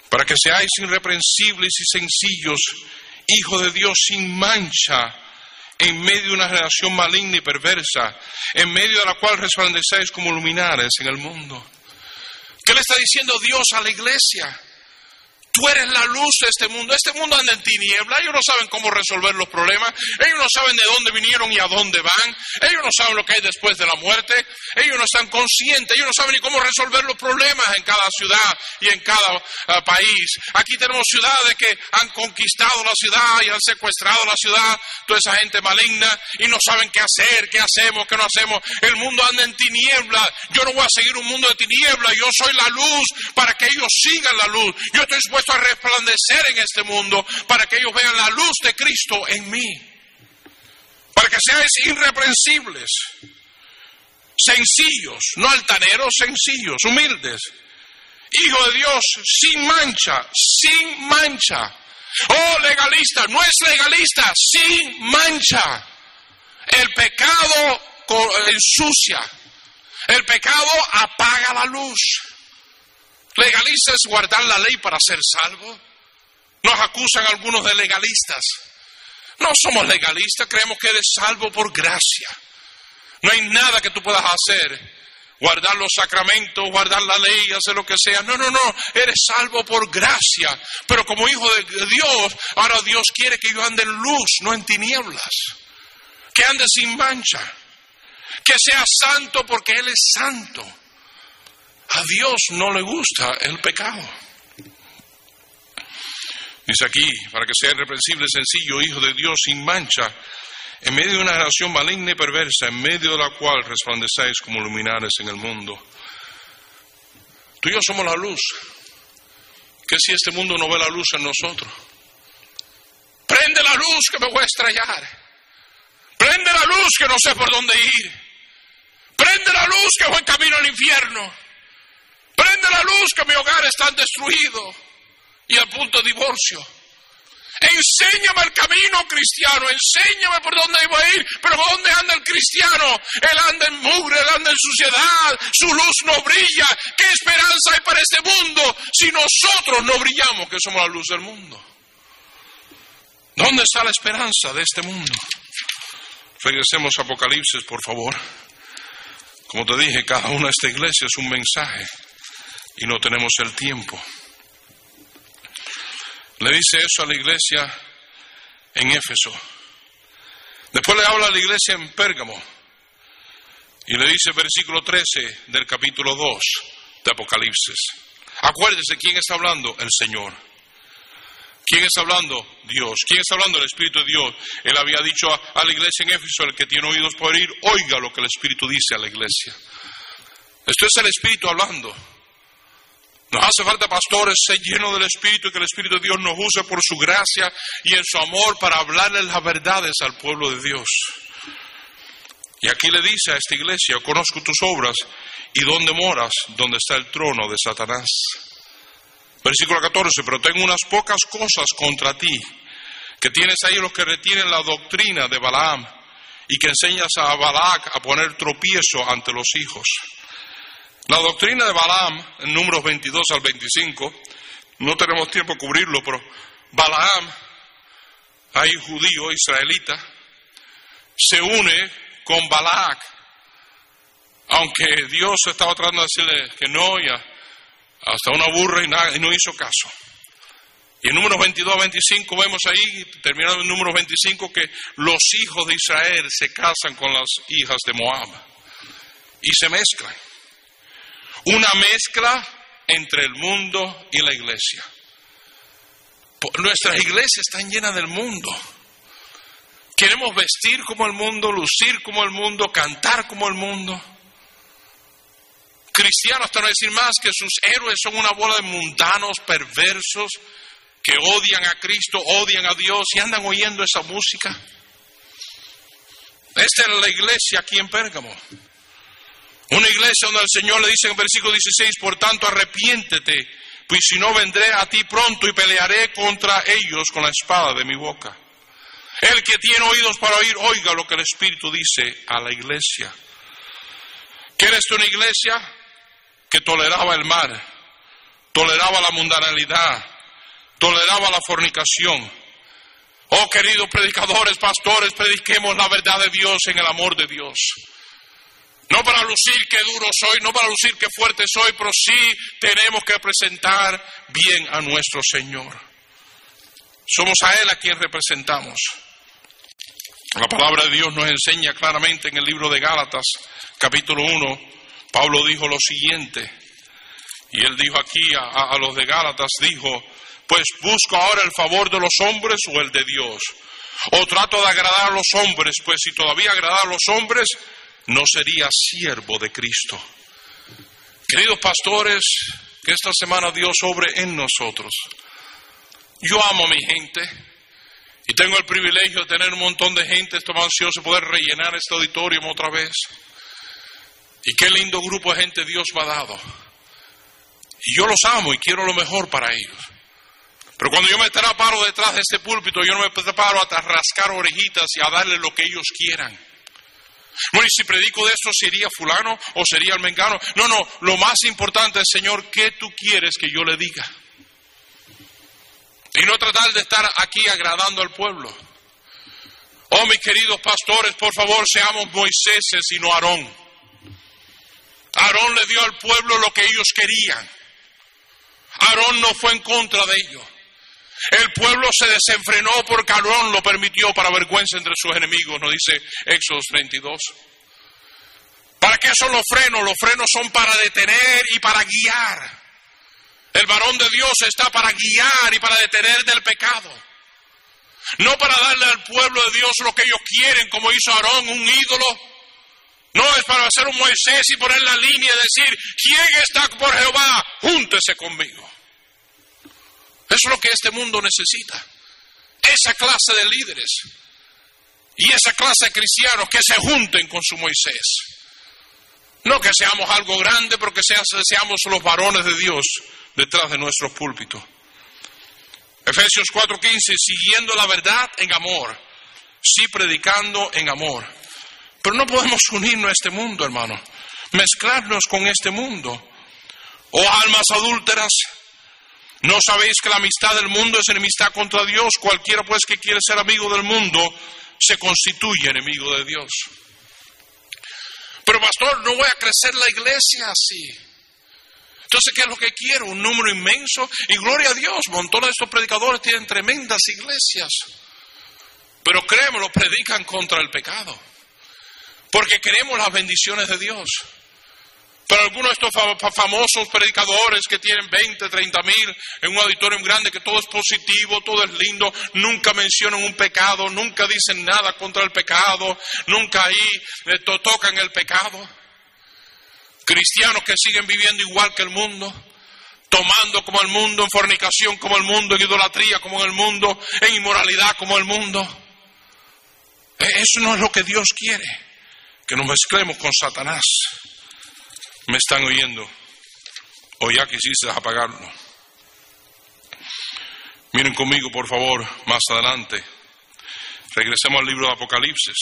Para que seáis irreprensibles y sencillos, hijos de Dios sin mancha, en medio de una generación maligna y perversa, en medio de la cual resplandecéis como luminares en el mundo. ¿Qué le está diciendo Dios a la iglesia? Tú eres la luz de este mundo. Este mundo anda en tiniebla. Ellos no saben cómo resolver los problemas. Ellos no saben de dónde vinieron y a dónde van. Ellos no saben lo que hay después de la muerte. Ellos no están conscientes. Ellos no saben ni cómo resolver los problemas en cada ciudad y en cada eh, país. Aquí tenemos ciudades que han conquistado la ciudad y han secuestrado la ciudad. Toda esa gente maligna y no saben qué hacer, qué hacemos, qué no hacemos. El mundo anda en tiniebla. Yo no voy a seguir un mundo de tiniebla. Yo soy la luz para que ellos sigan la luz. Yo estoy dispuesto a resplandecer en este mundo para que ellos vean la luz de Cristo en mí. Para que seáis irreprensibles, sencillos, no altaneros, sencillos, humildes. Hijo de Dios, sin mancha, sin mancha. Oh, legalista, no es legalista, sin mancha. El pecado ensucia. El pecado apaga la luz. Legalista es guardar la ley para ser salvo. Nos acusan algunos de legalistas. No somos legalistas, creemos que eres salvo por gracia. No hay nada que tú puedas hacer. Guardar los sacramentos, guardar la ley, hacer lo que sea. No, no, no. Eres salvo por gracia. Pero como hijo de Dios, ahora Dios quiere que yo ande en luz, no en tinieblas. Que ande sin mancha. Que sea santo porque Él es santo. A Dios no le gusta el pecado. Dice aquí, para que sea irreprensible, sencillo, hijo de Dios sin mancha, en medio de una generación maligna y perversa, en medio de la cual resplandecéis como luminares en el mundo. Tú y yo somos la luz. ¿Qué si este mundo no ve la luz en nosotros? Prende la luz que me voy a estrellar. Prende la luz que no sé por dónde ir. Prende la luz que voy camino al infierno. Prende la luz que mi hogar está destruido y al punto de divorcio. Enséñame el camino cristiano, enséñame por dónde iba a ir, pero ¿dónde anda el cristiano? Él anda en mugre, él anda en suciedad, su luz no brilla. ¿Qué esperanza hay para este mundo si nosotros no brillamos, que somos la luz del mundo? ¿Dónde está la esperanza de este mundo? Regresemos a Apocalipsis, por favor. Como te dije, cada una de esta iglesia es un mensaje y no tenemos el tiempo. Le dice eso a la iglesia en Éfeso. Después le habla a la iglesia en Pérgamo y le dice versículo 13 del capítulo 2 de Apocalipsis. Acuérdese quién está hablando, el Señor. ¿Quién está hablando? Dios. ¿Quién está hablando? El Espíritu de Dios. Él había dicho a, la iglesia en Éfeso, el que tiene oídos por oír, oiga lo que el Espíritu dice a la iglesia. Esto es el Espíritu hablando. Nos hace falta pastores ser llenos del Espíritu y que el Espíritu de Dios nos use por su gracia y en su amor para hablarles las verdades al pueblo de Dios. Y aquí le dice a esta iglesia, conozco tus obras y dónde moras, donde está el trono de Satanás. Versículo 14, pero tengo unas pocas cosas contra ti, que tienes ahí los que retienen la doctrina de Balaam y que enseñas a Balac a poner tropiezo ante los hijos. La doctrina de Balaam, en números 22 al 25, no tenemos tiempo de cubrirlo, pero Balaam, ahí judío, israelita, se une con Balac, aunque Dios estaba tratando de decirle que no, ya hasta una burra y, y no hizo caso. Y en números 22 a 25 vemos ahí, terminando en números 25, que los hijos de Israel se casan con las hijas de Moab y se mezclan. Una mezcla entre el mundo y la iglesia. Nuestras iglesias están llenas del mundo. Queremos vestir como el mundo, lucir como el mundo, cantar como el mundo. Cristianos, hasta no decir más, que sus héroes son una bola de mundanos perversos que odian a Cristo, odian a Dios y andan oyendo esa música. Esta es la iglesia aquí en Pérgamo. Una iglesia donde el Señor le dice en versículo 16, por tanto arrepiéntete, pues si no vendré a ti pronto y pelearé contra ellos con la espada de mi boca. El que tiene oídos para oír, oiga lo que el Espíritu dice a la iglesia. ¿Quieres una iglesia que toleraba el mar, toleraba la mundanalidad, toleraba la fornicación? Oh queridos predicadores, pastores, prediquemos la verdad de Dios en el amor de Dios. No para lucir que duro soy, no para lucir que fuerte soy, pero sí tenemos que presentar bien a nuestro Señor. Somos a Él a quien representamos. La palabra de Dios nos enseña claramente en el libro de Gálatas, capítulo 1, Pablo dijo lo siguiente, y él dijo aquí a, a los de Gálatas, dijo, pues busco ahora el favor de los hombres o el de Dios. O trato de agradar a los hombres, pues si todavía agradar a los hombres, no sería siervo de Cristo. Queridos pastores, que esta semana Dios sobre en nosotros. Yo amo a mi gente y tengo el privilegio de tener un montón de gente, estoy ansioso de poder rellenar este auditorium otra vez. Y qué lindo grupo de gente Dios me ha dado. Y yo los amo y quiero lo mejor para ellos. Pero cuando yo me paro detrás de este púlpito, yo no me preparo a rascar orejitas y a darle lo que ellos quieran. Bueno, y si predico de esto, ¿sería fulano o sería el mengano? No, no, lo más importante es, Señor, ¿qué tú quieres que yo le diga? Y no tratar de estar aquí agradando al pueblo. Oh, mis queridos pastores, por favor, seamos Moiséses y no Aarón. Aarón le dio al pueblo lo que ellos querían. Aarón no fue en contra de ellos. El pueblo se desenfrenó porque Aarón lo permitió para vergüenza entre sus enemigos, nos dice Éxodo 32. ¿Para qué son los frenos? Los frenos son para detener y para guiar. El varón de Dios está para guiar y para detener del pecado. No para darle al pueblo de Dios lo que ellos quieren, como hizo Aarón, un ídolo. No es para hacer un Moisés y poner la línea y decir, ¿quién está por Jehová? Júntese conmigo. Es lo que este mundo necesita. Esa clase de líderes y esa clase de cristianos que se junten con su Moisés. No que seamos algo grande, pero que seamos los varones de Dios detrás de nuestros púlpitos. Efesios 4:15, siguiendo la verdad en amor, sí predicando en amor. Pero no podemos unirnos a este mundo, hermano, mezclarnos con este mundo. Oh almas adúlteras, ¿no sabéis que la amistad del mundo es enemistad contra Dios? Cualquiera pues que quiere ser amigo del mundo se constituye enemigo de Dios. Pero pastor, no voy a crecer la iglesia así. Entonces, ¿qué es lo que quiero? Un número inmenso. Y gloria a Dios, montones de estos predicadores tienen tremendas iglesias. Pero créeme, predican contra el pecado. Porque queremos las bendiciones de Dios. Pero algunos de estos famosos predicadores que tienen 20, 30 mil en un auditorium grande, que todo es positivo, todo es lindo, nunca mencionan un pecado, nunca dicen nada contra el pecado, nunca ahí eh, tocan el pecado. Cristianos que siguen viviendo igual que el mundo, tomando como el mundo, en fornicación como el mundo, en idolatría como el mundo, en inmoralidad como el mundo. E, eso no es lo que Dios quiere, que nos mezclemos con Satanás. ¿Me están oyendo? ¿O ya quisiste apagarlo? Miren conmigo, por favor, más adelante. Regresemos al libro de Apocalipsis,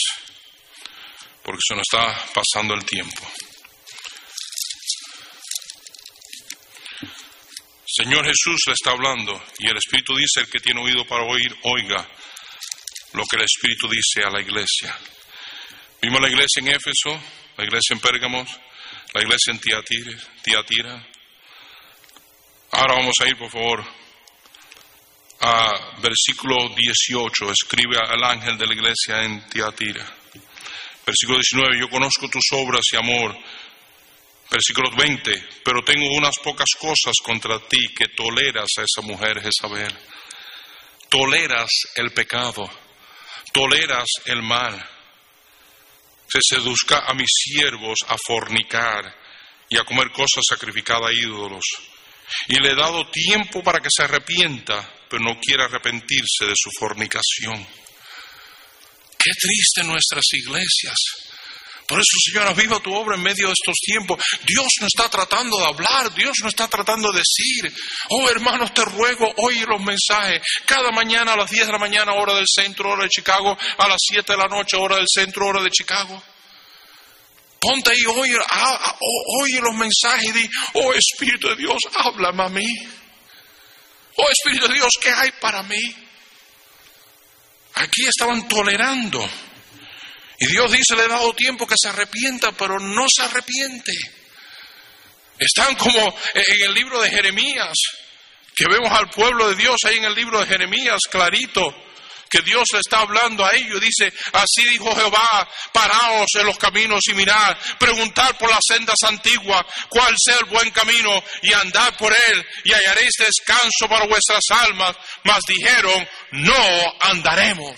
porque se nos está pasando el tiempo. Señor Jesús le está hablando y el Espíritu dice, el que tiene oído para oír, oiga lo que el Espíritu dice a la iglesia. Vimos la iglesia en Éfeso, la iglesia en Pérgamos, la iglesia en Tiatira. Ahora vamos a ir, por favor, a versículo 18. Escribe al ángel de la iglesia en Tiatira. Versículo 19. Yo conozco tus obras y amor. Versículo 20. Pero tengo unas pocas cosas contra ti que toleras a esa mujer Jezabel. Toleras el pecado. Toleras el mal se seduzca a mis siervos a fornicar y a comer cosas sacrificadas a ídolos. Y le he dado tiempo para que se arrepienta, pero no quiere arrepentirse de su fornicación. Qué triste nuestras iglesias. Por eso, Señor, viva tu obra en medio de estos tiempos. Dios no está tratando de hablar, Dios no está tratando de decir, oh hermanos, te ruego, oye los mensajes. Cada mañana a las 10 de la mañana, hora del centro, hora de Chicago, a las 7 de la noche, hora del centro, hora de Chicago. Ponte ahí, oye, oye los mensajes y di, oh Espíritu de Dios, háblame a mí. Oh Espíritu de Dios, ¿qué hay para mí? Aquí estaban tolerando y Dios dice, le he dado tiempo que se arrepienta, pero no se arrepiente. Están como en el libro de Jeremías, que vemos al pueblo de Dios ahí en el libro de Jeremías, clarito, que Dios le está hablando a ellos. Dice, así dijo Jehová, paraos en los caminos y mirad, preguntar por las sendas antiguas, cuál sea el buen camino, y andar por él, y hallaréis descanso para vuestras almas. Mas dijeron, no andaremos.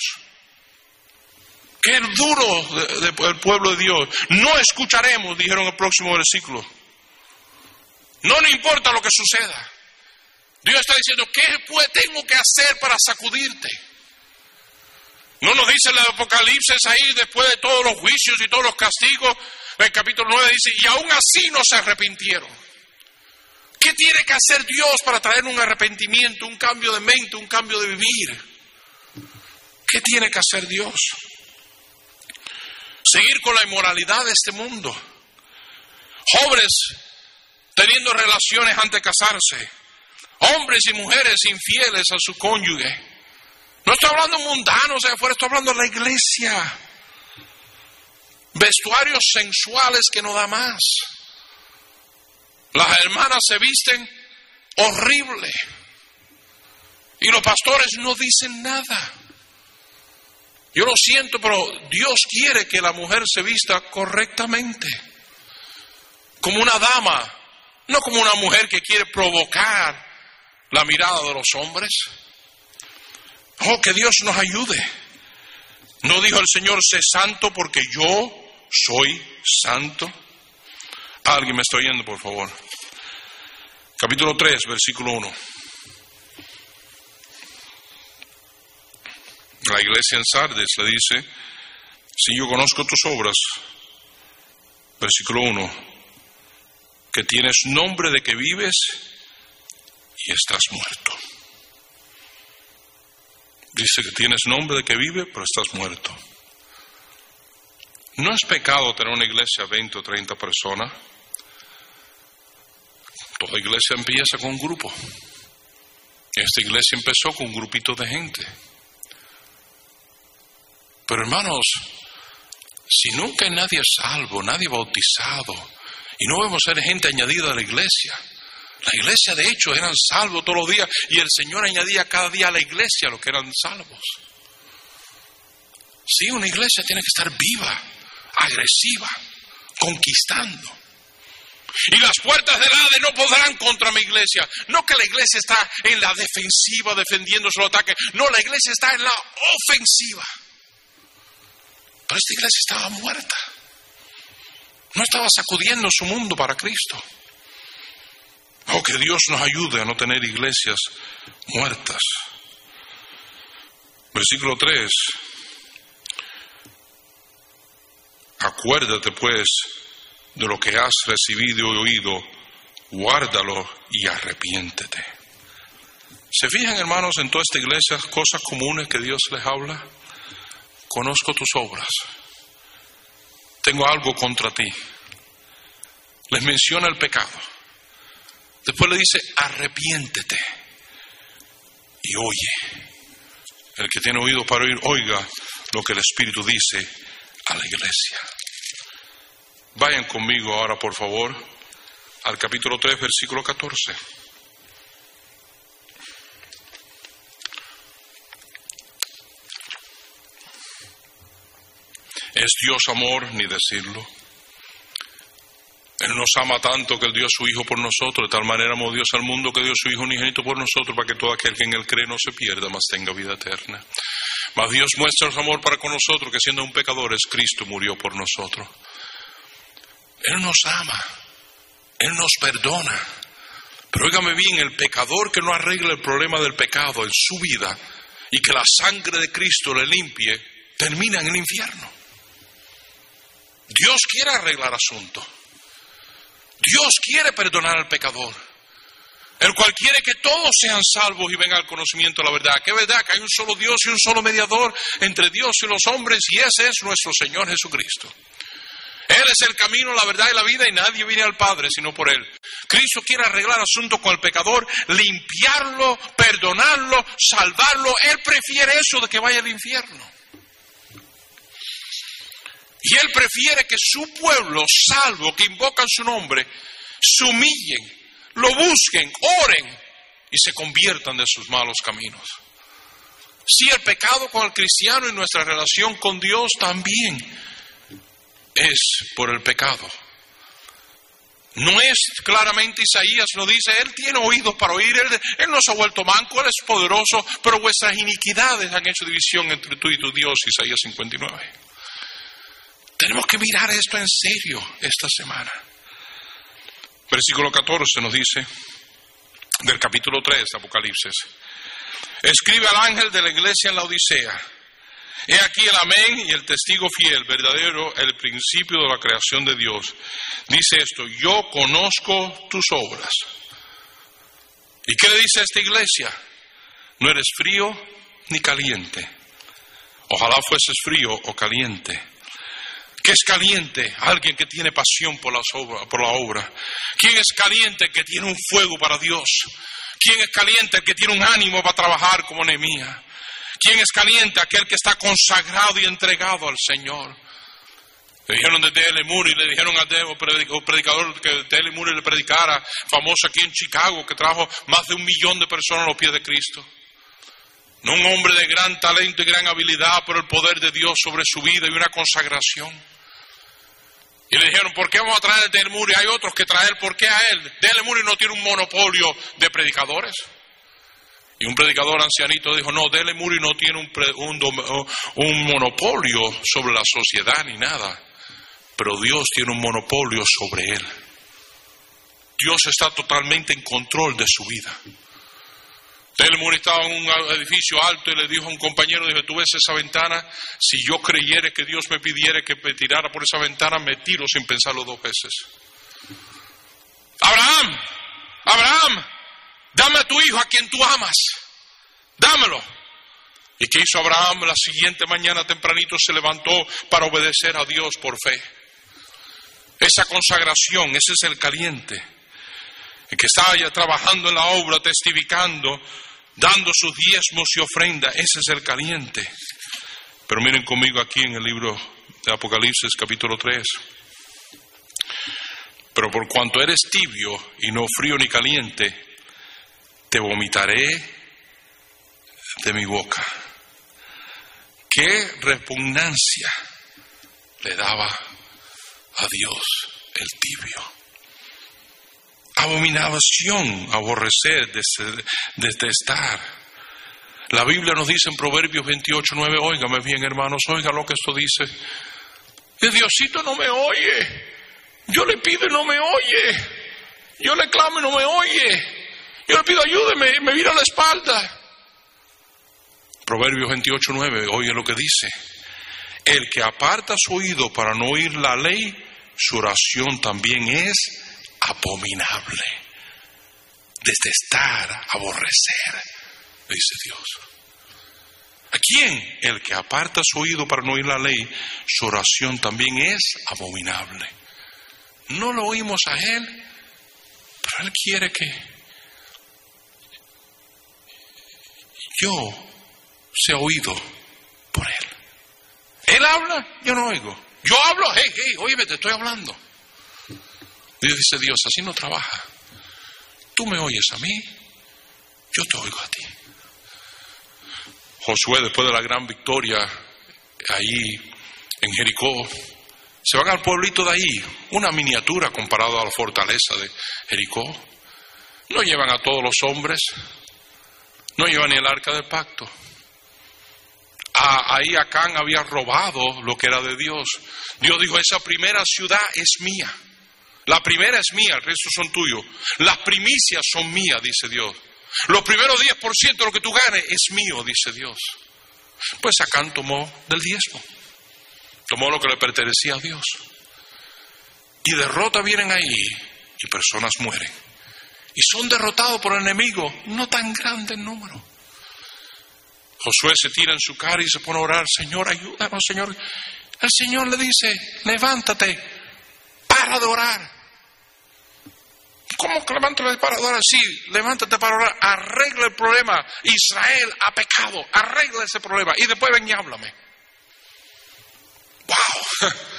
Qué duro del pueblo de Dios. No escucharemos, dijeron el próximo versículo. No le importa lo que suceda. Dios está diciendo, ¿qué tengo que hacer para sacudirte? No nos dice el Apocalipsis ahí, después de todos los juicios y todos los castigos, el capítulo 9 dice, y aún así no se arrepintieron. ¿Qué tiene que hacer Dios para traer un arrepentimiento, un cambio de mente, un cambio de vivir? ¿Qué tiene que hacer Dios? Seguir con la inmoralidad de este mundo. Jóvenes teniendo relaciones antes de casarse. Hombres y mujeres infieles a su cónyuge. No estoy hablando mundanos de afuera, estoy hablando de la iglesia. Vestuarios sensuales que no da más. Las hermanas se visten horrible. Y los pastores no dicen nada. Yo lo siento, pero Dios quiere que la mujer se vista correctamente, como una dama, no como una mujer que quiere provocar la mirada de los hombres. Oh, que Dios nos ayude. No dijo el Señor, sé santo porque yo soy santo. Alguien me está oyendo, por favor. Capítulo 3, versículo 1. La iglesia en Sardes le dice, si yo conozco tus obras, versículo 1, que tienes nombre de que vives y estás muerto. Dice que tienes nombre de que vive, pero estás muerto. No es pecado tener una iglesia de 20 o 30 personas. Toda iglesia empieza con un grupo. Esta iglesia empezó con un grupito de gente. Pero hermanos, si nunca hay nadie salvo, nadie bautizado, y no vemos ser gente añadida a la iglesia, la iglesia de hecho eran salvos todos los días y el Señor añadía cada día a la iglesia lo que eran salvos. Sí, una iglesia tiene que estar viva, agresiva, conquistando. Y las puertas del Hades no podrán contra mi iglesia. No que la iglesia está en la defensiva defendiendo su ataque. No, la iglesia está en la ofensiva. Pero esta iglesia estaba muerta. No estaba sacudiendo su mundo para Cristo. Oh, que Dios nos ayude a no tener iglesias muertas. Versículo 3. Acuérdate pues de lo que has recibido y oído, guárdalo y arrepiéntete. ¿Se fijan, hermanos, en toda esta iglesia cosas comunes que Dios les habla? Conozco tus obras. Tengo algo contra ti. Les menciona el pecado. Después le dice, arrepiéntete y oye. El que tiene oído para oír, oiga lo que el Espíritu dice a la iglesia. Vayan conmigo ahora, por favor, al capítulo 3, versículo 14. ¿Es Dios amor ni decirlo? Él nos ama tanto que Él dio a su Hijo por nosotros, de tal manera amó Dios al mundo que dio a su Hijo unigénito por nosotros, para que todo aquel que en Él cree no se pierda, mas tenga vida eterna. Mas Dios muestra su amor para con nosotros, que siendo un pecador es Cristo murió por nosotros. Él nos ama, Él nos perdona. Pero óigame bien, el pecador que no arregla el problema del pecado en su vida y que la sangre de Cristo le limpie, termina en el infierno. Dios quiere arreglar asuntos. Dios quiere perdonar al pecador, el cual quiere que todos sean salvos y vengan al conocimiento de la verdad. Que verdad que hay un solo Dios y un solo mediador entre Dios y los hombres, y ese es nuestro Señor Jesucristo. Él es el camino, la verdad y la vida, y nadie viene al Padre sino por Él. Cristo quiere arreglar asuntos con el pecador, limpiarlo, perdonarlo, salvarlo. Él prefiere eso de que vaya al infierno. Y Él prefiere que su pueblo, salvo, que invocan su nombre, se humillen, lo busquen, oren y se conviertan de sus malos caminos. Si el pecado con el cristiano y nuestra relación con Dios también es por el pecado. No es claramente Isaías, lo dice, Él tiene oídos para oír, él, él, no se ha vuelto manco, Él es poderoso, pero vuestras iniquidades han hecho división entre tú y tu Dios, Isaías 59. Tenemos que mirar esto en serio esta semana. Versículo 14 nos dice, del capítulo 3 de Apocalipsis, escribe al ángel de la iglesia en la Odisea, he aquí el amén y el testigo fiel, verdadero, el principio de la creación de Dios. Dice esto, yo conozco tus obras. ¿Y qué le dice esta iglesia? No eres frío ni caliente. Ojalá fueses frío o caliente que es caliente? Alguien que tiene pasión por, por la obra. ¿Quién es caliente? Que tiene un fuego para Dios. ¿Quién es caliente? Que tiene un ánimo para trabajar como Nehemías. ¿Quién es caliente? Aquel que está consagrado y entregado al Señor. Le dijeron de D.L. Moody, le dijeron a un predicador que D.L. Moody le predicara, famoso aquí en Chicago, que trajo más de un millón de personas a los pies de Cristo. No un hombre de gran talento y gran habilidad, pero el poder de Dios sobre su vida y una consagración. Y le dijeron, ¿por qué vamos a traer Del Muri? Hay otros que traer, ¿por qué a él? Del Muri no tiene un monopolio de predicadores. Y un predicador ancianito dijo, no, Dele Muri no tiene un, un monopolio sobre la sociedad ni nada, pero Dios tiene un monopolio sobre él. Dios está totalmente en control de su vida. Telmur estaba en un edificio alto y le dijo a un compañero, dijo, tú ves esa ventana, si yo creyere que Dios me pidiera que me tirara por esa ventana, me tiro sin pensarlo dos veces. Abraham, Abraham, dame a tu hijo a quien tú amas, dámelo. ¿Y qué hizo Abraham? La siguiente mañana tempranito se levantó para obedecer a Dios por fe. Esa consagración, ese es el caliente. El que está ya trabajando en la obra, testificando, dando sus diezmos y ofrenda, ese es el caliente. Pero miren conmigo aquí en el libro de Apocalipsis capítulo 3. Pero por cuanto eres tibio y no frío ni caliente, te vomitaré de mi boca. Qué repugnancia le daba a Dios el tibio abominación, aborrecer, detestar. La Biblia nos dice en Proverbios 28, 9, óigame bien hermanos, oiga lo que esto dice. El Diosito no me oye. Yo le pido y no me oye. Yo le clamo y no me oye. Yo le pido ayúdeme y me vira la espalda. Proverbios 28, 9, oye lo que dice. El que aparta su oído para no oír la ley, su oración también es abominable, detestar, aborrecer, dice Dios. ¿A quién? El que aparta su oído para no oír la ley, su oración también es abominable. No lo oímos a Él, pero Él quiere que yo sea oído por Él. Él habla, yo no oigo. Yo hablo, hey, hey, oíme, te estoy hablando. Y dice Dios, así no trabaja. Tú me oyes a mí, yo te oigo a ti. Josué, después de la gran victoria ahí en Jericó, se van al pueblito de ahí, una miniatura comparado a la fortaleza de Jericó. No llevan a todos los hombres, no llevan ni el arca del pacto. ahí Acán había robado lo que era de Dios. Dios dijo, esa primera ciudad es mía. La primera es mía, el resto son tuyos. Las primicias son mías, dice Dios. Los primeros 10% de lo que tú ganes es mío, dice Dios. Pues Acán tomó del diezmo. Tomó lo que le pertenecía a Dios. Y derrota vienen ahí y personas mueren. Y son derrotados por el enemigo, no tan grande en número. Josué se tira en su cara y se pone a orar, Señor, ayúdanos, Señor. El Señor le dice, levántate, para de orar. ¿Cómo que levántate para orar? Sí, levántate para orar. Arregla el problema. Israel ha pecado. Arregla ese problema. Y después ven y háblame. ¡Wow!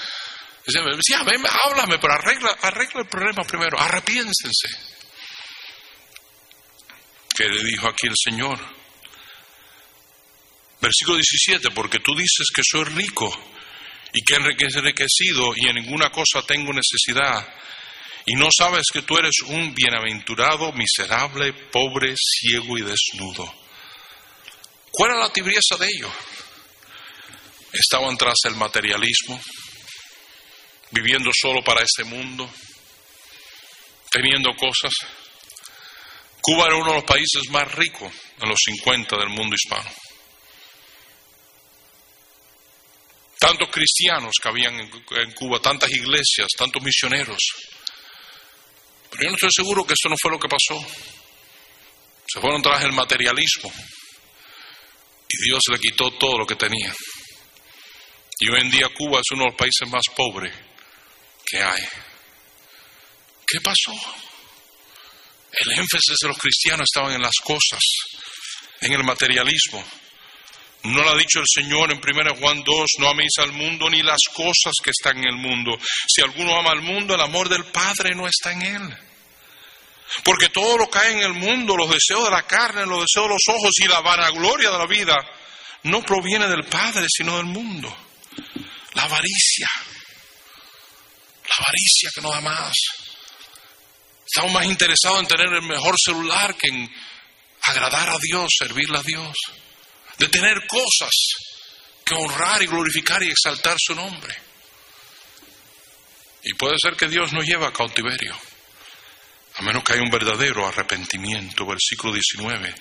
Decía, háblame, pero arregla, arregla el problema primero. Arrepiénsense. ¿Qué le dijo aquí el Señor? Versículo 17, porque tú dices que soy rico y que enriquecido y en ninguna cosa tengo necesidad y no sabes que tú eres un bienaventurado, miserable, pobre, ciego y desnudo. ¿Cuál era la tibieza de ellos? Estaban tras el materialismo, viviendo solo para este mundo, teniendo cosas. Cuba era uno de los países más ricos en los 50 del mundo hispano. Tantos cristianos que habían en Cuba, tantas iglesias, tantos misioneros. Pero yo no estoy seguro que esto no fue lo que pasó. Se fueron tras el materialismo y Dios le quitó todo lo que tenía. Y hoy en día Cuba es uno de los países más pobres que hay. ¿Qué pasó? El énfasis de los cristianos estaba en las cosas, en el materialismo. No lo ha dicho el Señor en 1 Juan 2, no améis al mundo ni las cosas que están en el mundo. Si alguno ama al mundo, el amor del Padre no está en él. Porque todo lo que hay en el mundo, los deseos de la carne, los deseos de los ojos y la vanagloria de la vida, no proviene del Padre, sino del mundo. La avaricia. La avaricia que no da más. Estamos más interesados en tener el mejor celular que en agradar a Dios, servirle a Dios, de tener cosas que honrar y glorificar y exaltar su nombre. Y puede ser que Dios nos lleve a cautiverio, a menos que haya un verdadero arrepentimiento. Versículo 19.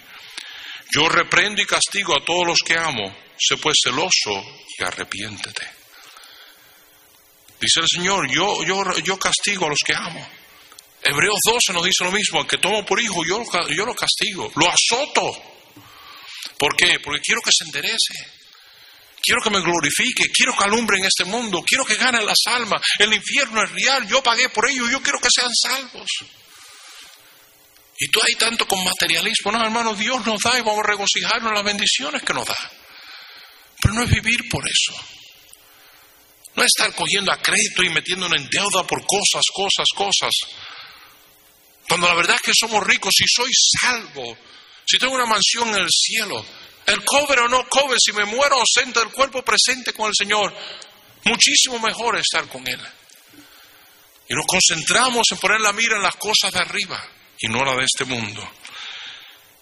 Yo reprendo y castigo a todos los que amo, sé pues celoso y arrepiéntete. Dice el Señor, yo, yo, yo castigo a los que amo. Hebreos 12 nos dice lo mismo, al que tomo por hijo, yo, yo lo castigo, lo azoto. ¿Por qué? Porque quiero que se enderece. Quiero que me glorifique, quiero que alumbre en este mundo, quiero que gane las almas. El infierno es real, yo pagué por ello, yo quiero que sean salvos. Y tú hay tanto con materialismo, no hermano, Dios nos da y vamos a regocijarnos las bendiciones que nos da. Pero no es vivir por eso. No es estar cogiendo a crédito y metiéndonos en deuda por cosas, cosas, cosas. Cuando la verdad es que somos ricos, si soy salvo, si tengo una mansión en el cielo, el cobre o no cobre, si me muero ausente del cuerpo presente con el Señor, muchísimo mejor estar con Él. Y nos concentramos en poner la mira en las cosas de arriba y no la de este mundo.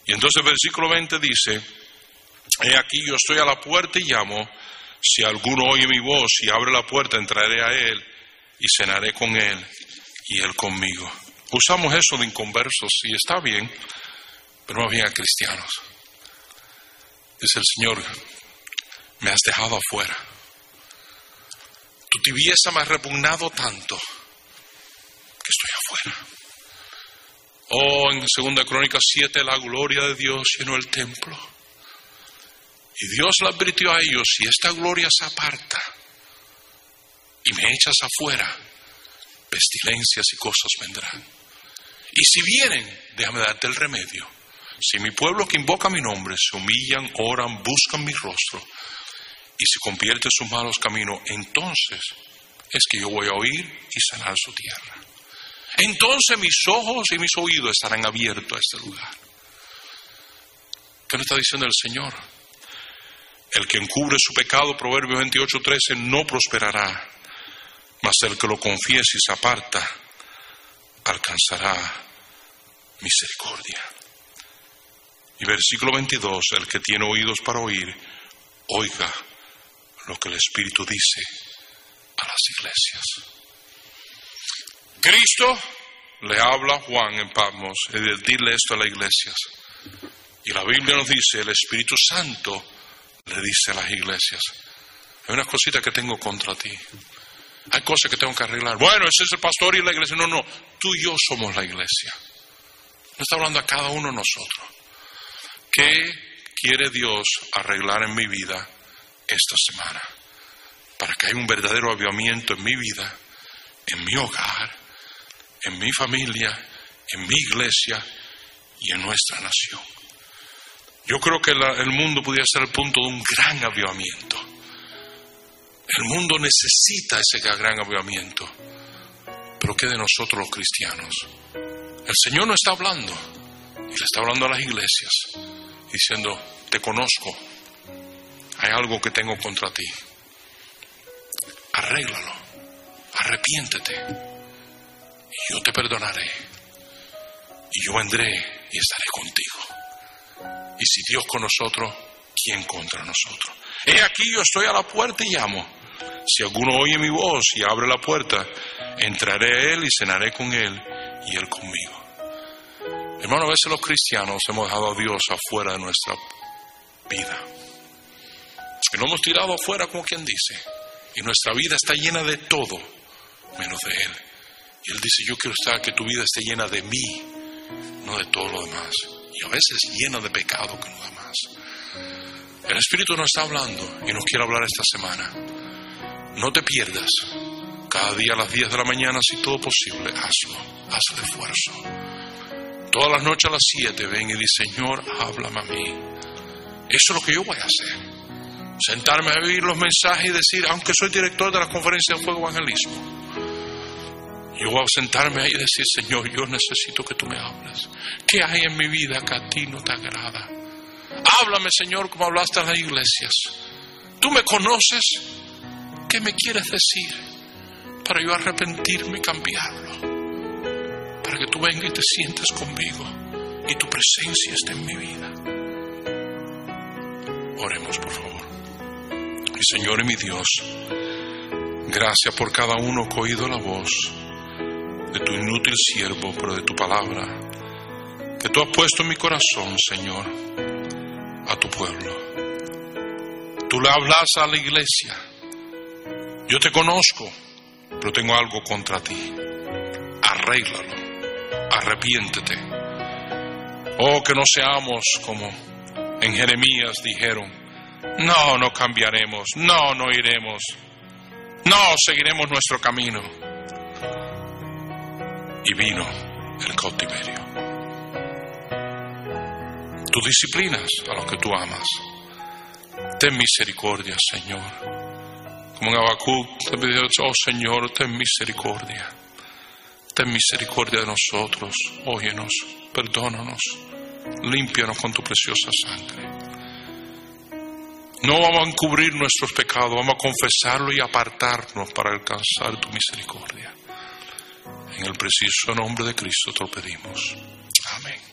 Y entonces el versículo 20 dice, he aquí yo estoy a la puerta y llamo, si alguno oye mi voz y abre la puerta, entraré a Él y cenaré con Él y Él conmigo. Usamos eso de inconversos y está bien, pero más bien a cristianos. Dice el Señor, me has dejado afuera. Tu tibieza me ha repugnado tanto que estoy afuera. Oh, en 2 Crónica 7 la gloria de Dios llenó el templo. Y Dios le advirtió a ellos, si esta gloria se aparta y me echas afuera, pestilencias y cosas vendrán. Y si vienen, déjame darte el remedio. Si mi pueblo que invoca mi nombre se humillan, oran, buscan mi rostro y se convierte en sus malos caminos, entonces es que yo voy a oír y sanar su tierra. Entonces mis ojos y mis oídos estarán abiertos a este lugar. ¿Qué nos está diciendo el Señor? El que encubre su pecado, Proverbio 28:13, no prosperará, mas el que lo confiese y se aparta, alcanzará misericordia. Y versículo 22, el que tiene oídos para oír, oiga lo que el Espíritu dice a las iglesias. Cristo le habla a Juan en Patmos y dile esto a las iglesias. Y la Biblia nos dice, el Espíritu Santo le dice a las iglesias, hay unas cositas que tengo contra ti. Hay cosas que tengo que arreglar. Bueno, ese es el pastor y la iglesia. No, no, tú y yo somos la iglesia. No está hablando a cada uno de nosotros. ¿Qué quiere Dios arreglar en mi vida esta semana? Para que haya un verdadero avivamiento en mi vida, en mi hogar, en mi familia, en mi iglesia y en nuestra nación. Yo creo que el mundo pudiera ser el punto de un gran avivamiento. El mundo necesita ese gran avivamiento. Pero ¿qué de nosotros los cristianos? El Señor no está hablando, le está hablando a las iglesias, diciendo, te conozco, hay algo que tengo contra ti. Arréglalo, arrepiéntete, y yo te perdonaré, y yo vendré y estaré contigo. Y si Dios con nosotros, ¿quién contra nosotros? He aquí yo estoy a la puerta y llamo. Si alguno oye mi voz y abre la puerta, entraré a él y cenaré con él y Él conmigo. Hermano, a veces los cristianos hemos dejado a Dios afuera de nuestra vida. Y lo hemos tirado afuera como quien dice. Y nuestra vida está llena de todo menos de Él. Y Él dice, yo quiero estar que tu vida esté llena de mí, no de todo lo demás. Y a veces llena de pecado que no da más. El Espíritu nos está hablando y nos quiere hablar esta semana. No te pierdas. Cada día a las 10 de la mañana, si todo posible, hazlo, haz el esfuerzo. Todas las noches a las 7 ven y di, Señor, háblame a mí. Eso es lo que yo voy a hacer. Sentarme a oír los mensajes y decir, aunque soy director de la conferencia de fuego evangelismo, yo voy a sentarme ahí y decir, Señor, yo necesito que tú me hables. ¿Qué hay en mi vida que a ti no te agrada? Háblame, Señor, como hablaste a las iglesias. Tú me conoces. ¿Qué me quieres decir? para yo arrepentirme y cambiarlo. Para que tú vengas y te sientes conmigo y tu presencia esté en mi vida. Oremos, por favor. Mi Señor y mi Dios, gracias por cada uno que ha oído la voz de tu inútil siervo, pero de tu palabra, que tú has puesto en mi corazón, Señor, a tu pueblo. Tú le hablas a la iglesia. Yo te conozco, pero tengo algo contra ti. Arréglalo, arrepiéntete. Oh, que no seamos como en Jeremías dijeron, no, no cambiaremos, no, no iremos, no, seguiremos nuestro camino. Y vino el cautiverio. Tú disciplinas a los que tú amas. Ten misericordia, Señor. Como en Habacuc oh Señor, ten misericordia. Ten misericordia de nosotros, óyenos, perdónanos, límpianos con tu preciosa sangre. No vamos a encubrir nuestros pecados, vamos a confesarlo y apartarnos para alcanzar tu misericordia. En el preciso nombre de Cristo te lo pedimos. Amén.